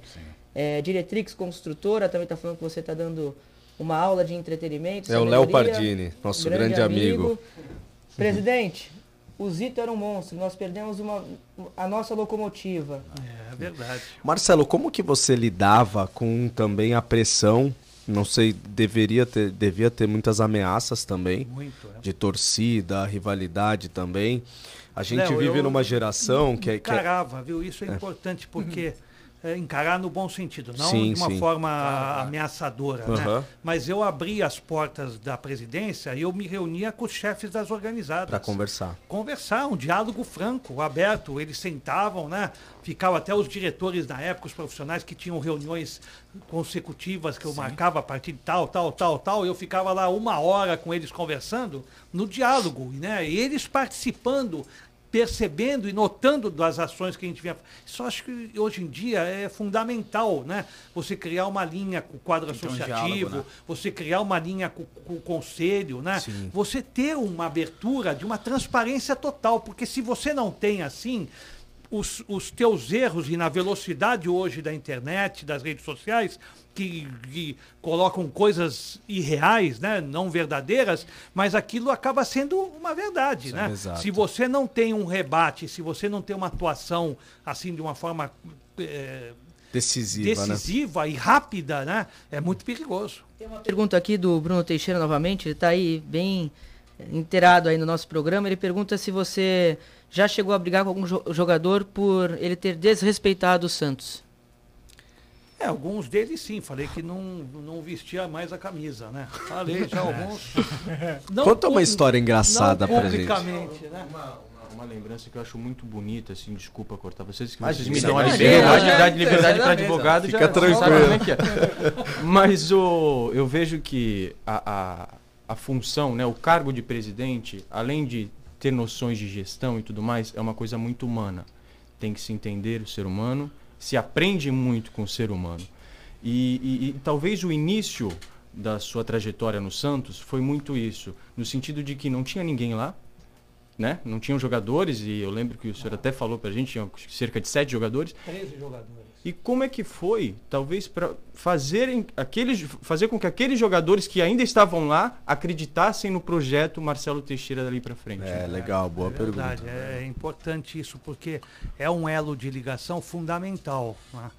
É, Diretrix Construtora também está falando que você está dando uma aula de entretenimento. É o Léo. Pardini, nosso grande, amigo. Presidente, o Zito era um monstro. Nós perdemos uma, a nossa locomotiva. É verdade. Marcelo, como que você lidava com também a pressão? Não sei, deveria ter, devia ter muitas ameaças também, Muito. é. de torcida, rivalidade também. A gente Léo, vive numa geração que é. Que é Encarava, viu? Isso é, importante porque é, encarar no bom sentido, não Sim, de uma sim. forma ameaçadora. né? Aham. Mas eu abri as portas da presidência e eu me reunia com os chefes das organizadas. para conversar. conversar, um diálogo franco, aberto. Eles sentavam, né? Ficavam até os diretores na época, os profissionais que tinham reuniões consecutivas que eu marcava a partir de tal, tal, tal, tal. Eu ficava lá uma hora com eles conversando no diálogo, né? E eles participando. Percebendo e notando das ações que a gente vinha. Isso acho que hoje em dia é fundamental, né? Você criar uma linha com o quadro que ter um associativo, diálogo, né? você criar uma linha com, com o conselho, né? Sim. Você ter uma abertura de uma transparência total, porque se você não tem assim, os, os teus erros e na velocidade hoje da internet, das redes sociais, que, que colocam coisas irreais, né? não verdadeiras, mas aquilo acaba sendo uma verdade. Sim, né? exato. Se você não tem um rebate, se você não tem uma atuação assim de uma forma eh, Decisiva, né? decisiva e rápida, né? é muito perigoso. Tem uma pergunta aqui do Bruno Teixeira novamente, ele está aí bem inteirado aí no nosso programa. Ele pergunta se você já chegou a brigar com algum jo- jogador por ele ter desrespeitado o Santos. É, alguns deles sim, falei que não, não vestia mais a camisa, né? Falei já alguns. Não Conta uma história engraçada não pra gente. publicamente, né? Uma, uma- lembrança que eu acho muito bonita, assim, desculpa cortar vocês, que vocês me dão a liberdade, de liberdade para advogado, Fica já tranquilo. é é. Mas o, eu vejo que a, a, a função, né, o cargo de presidente, além de ter noções de gestão e tudo mais, é uma coisa muito humana. Tem que se entender o ser humano, se aprende muito com o ser humano. E, e- e talvez o início da sua trajetória no Santos foi muito isso, no sentido de que não tinha ninguém lá, né? Não tinham jogadores, e eu lembro que o senhor até falou pra gente, tinha cerca de sete jogadores. 13 jogadores. E como é que foi, talvez, para fazerem aqueles, fazer com que aqueles jogadores que ainda estavam lá acreditassem no projeto Marcelo Teixeira dali para frente? É, legal, boa É verdade, pergunta. é importante isso, porque é um elo de ligação fundamental. né?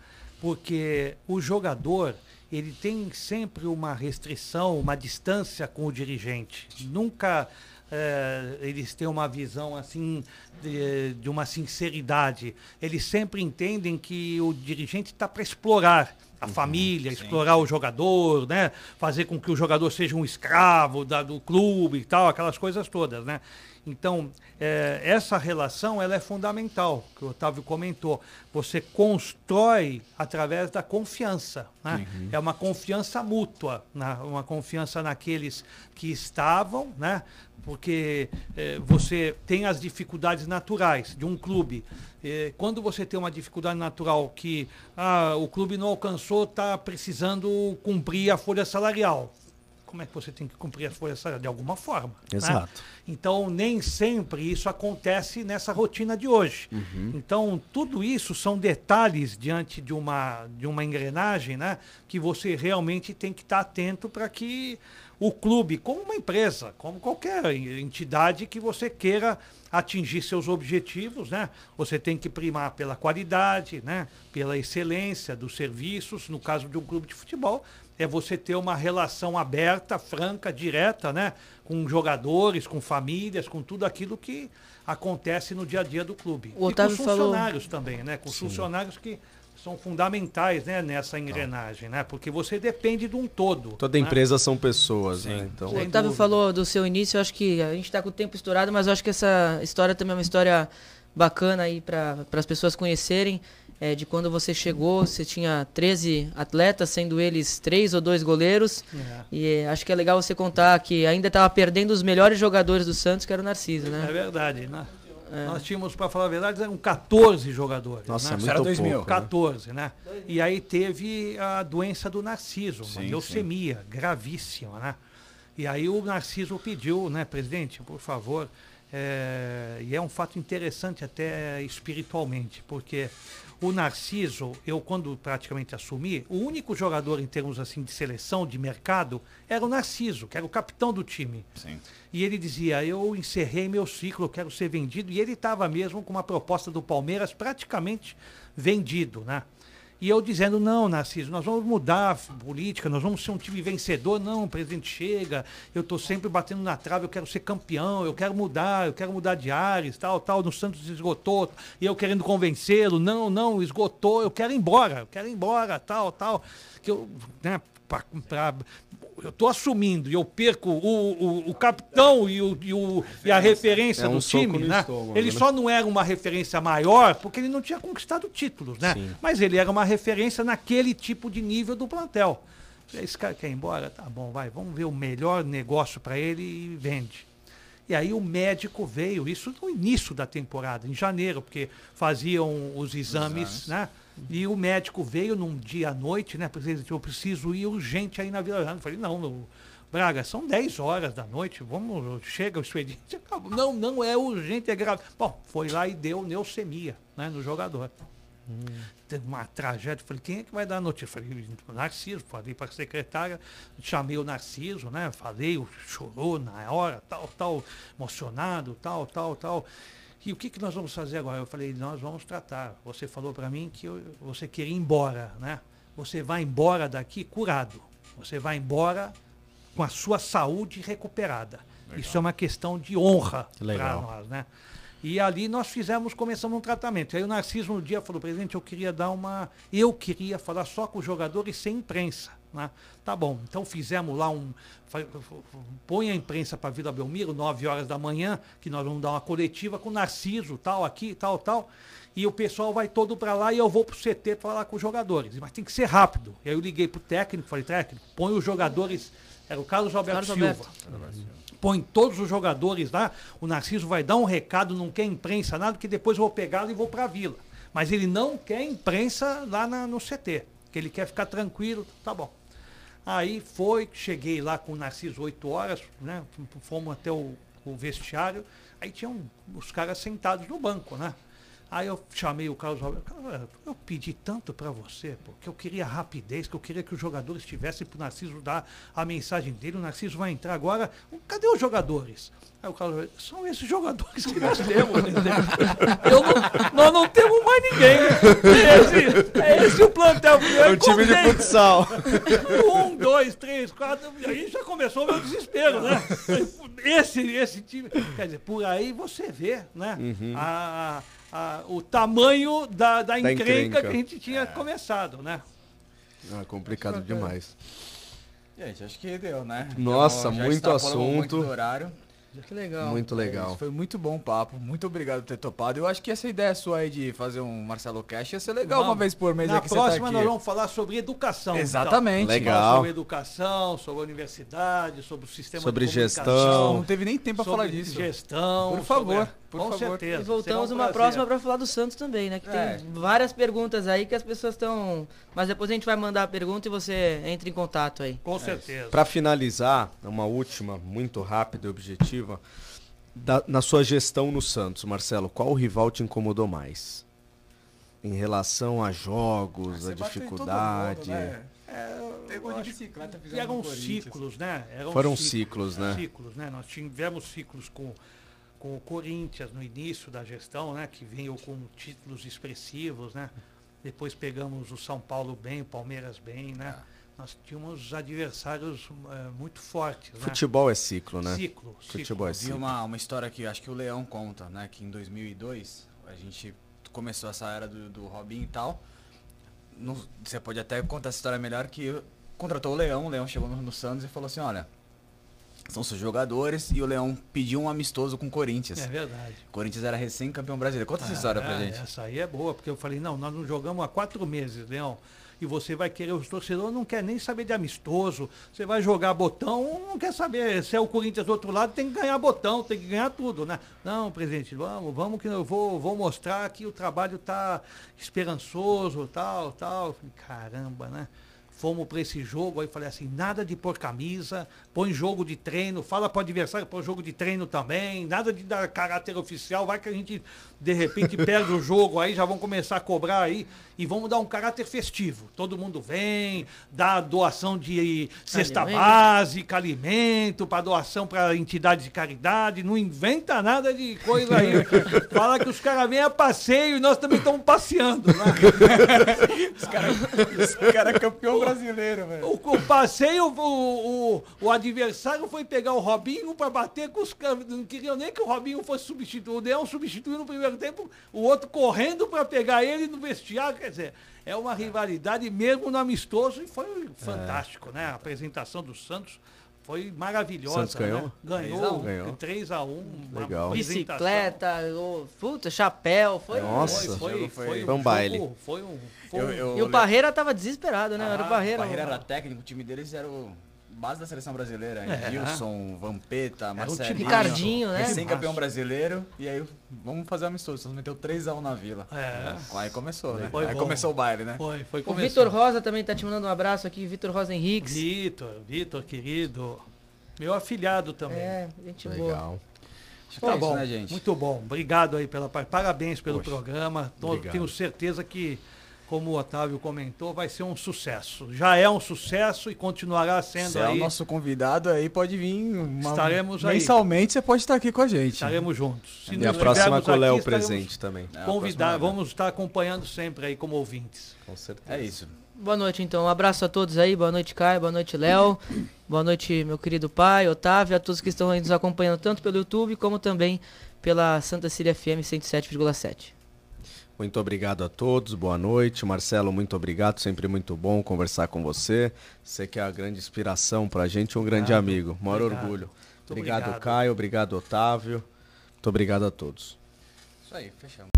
Porque o jogador, ele tem sempre uma restrição, uma distância com o dirigente. Nunca eh, eles têm uma visão assim de, de uma sinceridade. Eles sempre entendem que o dirigente está para explorar a família, explorar o jogador, né? Fazer com que o jogador seja um escravo da- do clube e tal, aquelas coisas todas, né? Então, eh, essa relação ela é fundamental, que o Otávio comentou. Você constrói através da confiança. Né? É uma confiança mútua, né? uma confiança naqueles que estavam, né? porque eh, você tem as dificuldades naturais de um clube. Eh, quando você tem uma dificuldade natural que ah, o clube não alcançou, está precisando cumprir a folha salarial. Como é que você tem que cumprir a folha salarial? De alguma forma. né? Exato. Então, nem sempre isso acontece nessa rotina de hoje. Então, tudo isso são detalhes diante de uma, de uma engrenagem, né? Que você realmente tem que estar atento para que o clube como uma empresa, como qualquer entidade que você queira atingir seus objetivos, né? Você tem que primar pela qualidade, né? Pela excelência dos serviços. No caso de um clube de futebol, é você ter uma relação aberta, franca, direta, né? Com jogadores, com famílias, com tudo aquilo que acontece no dia a dia do clube. O Otávio e com os falou- funcionários também, né? Com os funcionários que são fundamentais, né? Nessa engrenagem, né? Porque você depende de um todo. Toda né? empresa são pessoas, né? Então, O Otávio dúvida. falou do seu início, eu acho que a gente está com o tempo estourado, mas eu acho que essa história também é uma história bacana aí para as pessoas conhecerem. É, de quando você chegou, você tinha 13 atletas, sendo eles três ou dois goleiros. É. E é, acho que é legal você contar que ainda estava perdendo os melhores jogadores do Santos, que era o Narciso, É né? verdade, né? Nós tínhamos, para falar a verdade, eram 14 jogadores. nossa, é né? muito Era 2000. pouco. né? 14, né? E aí teve a doença do Narciso, uma Sim, leucemia gravíssima, né? E aí o Narciso pediu, né, presidente, por favor, é, e é um fato interessante até espiritualmente, porque o Narciso, eu quando praticamente assumi, o único jogador em termos assim de seleção, de mercado, era o Narciso, que era o capitão do time. Sim. E ele dizia: Eu encerrei meu ciclo, eu quero ser vendido. E ele estava mesmo com uma proposta do Palmeiras praticamente vendido, né? E eu dizendo: Não, Narciso, nós vamos mudar a política, nós vamos ser um time vencedor. Não, o presidente chega, eu estou sempre batendo na trave, eu quero ser campeão, eu quero mudar, eu quero mudar de ares, tal, tal. No Santos esgotou, e eu querendo convencê-lo: Não, não, esgotou, eu quero ir embora, eu quero ir embora, tal, tal. Que eu, né, pra- eu estou assumindo e eu perco o, o, o capitão e, o, e, o- e a referência É um do time, né? estômago, Ele né? só não era uma referência maior porque ele não tinha conquistado títulos, né? Sim. Mas ele era uma referência naquele tipo de nível do plantel. Esse cara quer ir embora? Tá bom, vai, vamos ver o melhor negócio para ele e vende. E aí o médico veio, isso no início da temporada, em janeiro, porque faziam os exames, né? E o médico veio num dia à noite, né? Presidente, eu preciso ir urgente aí na Vila. Eu falei, não, no- Braga, são 10 horas da noite, vamos, chega o expediente, acabou. Não, não é urgente, é grave. Bom, foi lá e deu leucemia né, no jogador. Teve uma tragédia. Falei, quem é que vai dar a notícia? Falei, Narciso. Falei para a secretária, chamei o Narciso, né? Falei, chorou na hora, tal, tal, emocionado, tal, tal, tal. E o que, que nós vamos fazer agora? Eu falei, nós vamos tratar. Você falou para mim que eu- você queria ir embora, né? Você vai embora daqui curado. Você vai embora com a sua saúde recuperada. Isso é uma questão de honra para Legal. nós, né? E ali nós fizemos, começamos um tratamento. Aí o Narciso no dia falou, presidente, eu queria dar uma. Eu queria falar só com os jogadores sem imprensa. Né? Tá bom, então fizemos lá um. Põe a imprensa para Vila Belmiro, 9 horas da manhã, que nós vamos dar uma coletiva com o Narciso, tal, aqui, tal, tal. E o pessoal vai todo para lá e eu vou pro CT falar com os jogadores. Mas tem que ser rápido. E aí eu liguei pro técnico, falei, técnico, põe os jogadores. Era o Carlos Alberto Carlos Silva Alberto. Põe todos os jogadores lá, o Narciso vai dar um recado, não quer imprensa, nada, que depois eu vou pegá-lo e vou para a vila. Mas ele não quer imprensa lá na- no CT, que ele quer ficar tranquilo, tá bom. Aí foi, cheguei lá com o Narciso 8 horas, né? Fomos até o, o vestiário, aí tinham os caras sentados no banco, né? Aí eu chamei o Carlos "Cara, eu pedi tanto para você, porque eu queria rapidez, que eu queria que os jogadores estivessem para o Narciso dar a mensagem dele, o Narciso vai entrar agora, cadê os jogadores? Aí o Carlos Alberto, são esses jogadores que nós temos. não- nós não temos mais ninguém. É esse, é esse o plantel. É um time de futsal. Um, dois, três, quatro. Aí já começou o meu desespero, né? Esse, esse time. Quer dizer, por aí você vê, né? A, a- o tamanho da, da, encrenca, encrenca. que a gente tinha começado, né? Ah, complicado demais. Gente, acho que deu, né? Nossa, muito assunto. Muito horário. Que legal. Muito legal. Foi muito bom o papo. Muito obrigado por ter topado. Eu acho que essa ideia sua aí de fazer um Marcelo Cash ia ser legal uma Vamos. vez por mês Na tá próxima aqui. nós vamos falar sobre educação. então. Exatamente. Legal. Falar Sobre educação, sobre a universidade, sobre o sistema Sobre de gestão. Não teve nem tempo pra sobre falar disso. Gestão. Por favor, sobre- por com favor. certeza. E voltamos um numa prazer. próxima para falar do Santos também, né? Que É. tem várias perguntas aí que as pessoas estão. Mas depois a gente vai mandar a pergunta e você entra em contato aí. Com certeza. Para finalizar, uma última, muito rápida e objetiva. Da- na sua gestão no Santos, Marcelo, qual rival te incomodou mais? em relação a jogos, a dificuldade. né? Pegou de bicicleta, E fizeram eram ciclos, né? Eram Foram ciclos, né? Ciclos, né? Nós tivemos ciclos com, com o Corinthians no início da gestão, né? Que veio com títulos expressivos, né? Depois pegamos o São Paulo bem, o Palmeiras bem, né? É. Nós tínhamos adversários eh, muito fortes, né? Futebol é ciclo, né? Ciclo, ciclo. Futebol é Vi ciclo. uma, uma história que acho que o Leão conta, né? Que em 2002 a gente começou essa era do, do Robinho e tal. No- você pode até contar essa história melhor que contratou o Leão, o Leão chegou no, no Santos e falou assim, olha, são seus jogadores e o Leão pediu um amistoso com o Corinthians. É verdade. O Corinthians era recém-campeão brasileiro. Conta essa história pra Ah, gente. Essa aí é boa, porque eu falei, não, nós não jogamos há quatro meses, Leão. E você vai querer, os torcedores não quer nem saber de amistoso. Você vai jogar botão, não quer saber se é o Corinthians do outro lado, tem que ganhar botão, tem que ganhar tudo, né? Não, presidente, vamos, vamos que eu vou, vou mostrar que o trabalho tá esperançoso, tal, tal. Caramba, né? Fomos para esse jogo, aí falei assim, nada de pôr camisa, põe jogo de treino, fala para o adversário põe jogo de treino também, nada de dar caráter oficial, vai que a gente de repente perde o jogo aí, já vão começar a cobrar aí e vamos dar um caráter festivo. Todo mundo vem, dá doação de cesta Alimento. básica, alimento, para doação para entidades de caridade, não inventa nada de coisa aí. Fala que os caras vêm a passeio e nós também estamos passeando. Né? Os caras cara é campeão brasileiro, velho. O, o passeio, o, o, o adversário foi pegar o Robinho para bater com os. Não queriam nem que o Robinho fosse substituir. O Leão substituiu no primeiro tempo, o outro correndo para pegar ele no vestiário. Quer dizer, é uma rivalidade mesmo no amistoso e foi fantástico, né? A apresentação do Santos foi maravilhosa. Santos ganhou? Né? Ganhou, Ganhou. 3x1. Legal. Bicicleta, puta, chapéu, foi. Nossa. Foi, foi, Foi- foi, um baile. Foi um. Foi Eu- um- eu- E o Parreira tava desesperado, né? era o Ah, Parreira. Barreira era técnico, o time deles era o base da seleção brasileira. É. Wilson, Vampeta, Marcelinho. time- Ricardinho, né? Recém-campeão brasileiro. E aí, vamos fazer amistoso. Santos meteu 3x1 na Vila. É. Aí começou, né? Foi aí bom. começou o baile, né? Foi, foi O começou. Vitor Rosa também tá te mandando um abraço aqui, Vitor Rosa Henriques. Vitor, Vitor, querido. Meu afilhado também. É, gente boa. Legal. Acho que Tá é isso, bom, né, gente? muito bom. Obrigado aí pela par- parabéns pelo Poxa, programa. Tô-. Tenho certeza que, como o Otávio comentou, vai ser um sucesso. Já é um sucesso e continuará sendo Você é o aí. nosso convidado aí, pode vir. Uma... Estaremos aí. Mensalmente você pode estar aqui com a gente. Estaremos juntos. Se E a não próxima com o Léo presente também. É, Convidar, próxima- vamos estar acompanhando sempre aí como ouvintes. Com certeza. É isso. Boa noite, então. Um abraço a todos aí. Boa noite, Caio. Boa noite, Léo. Boa noite, meu querido pai, Otávio, a todos que estão aí nos acompanhando, tanto pelo YouTube como também pela Santa Cília FM 107,7. Muito obrigado a todos, boa noite. Marcelo, muito obrigado, sempre muito bom conversar com você. Você que é a grande inspiração para a gente, um grande obrigado. amigo, maior obrigado. orgulho. Obrigado, obrigado, Caio, obrigado, Otávio. Muito obrigado a todos. Isso aí, fechamos.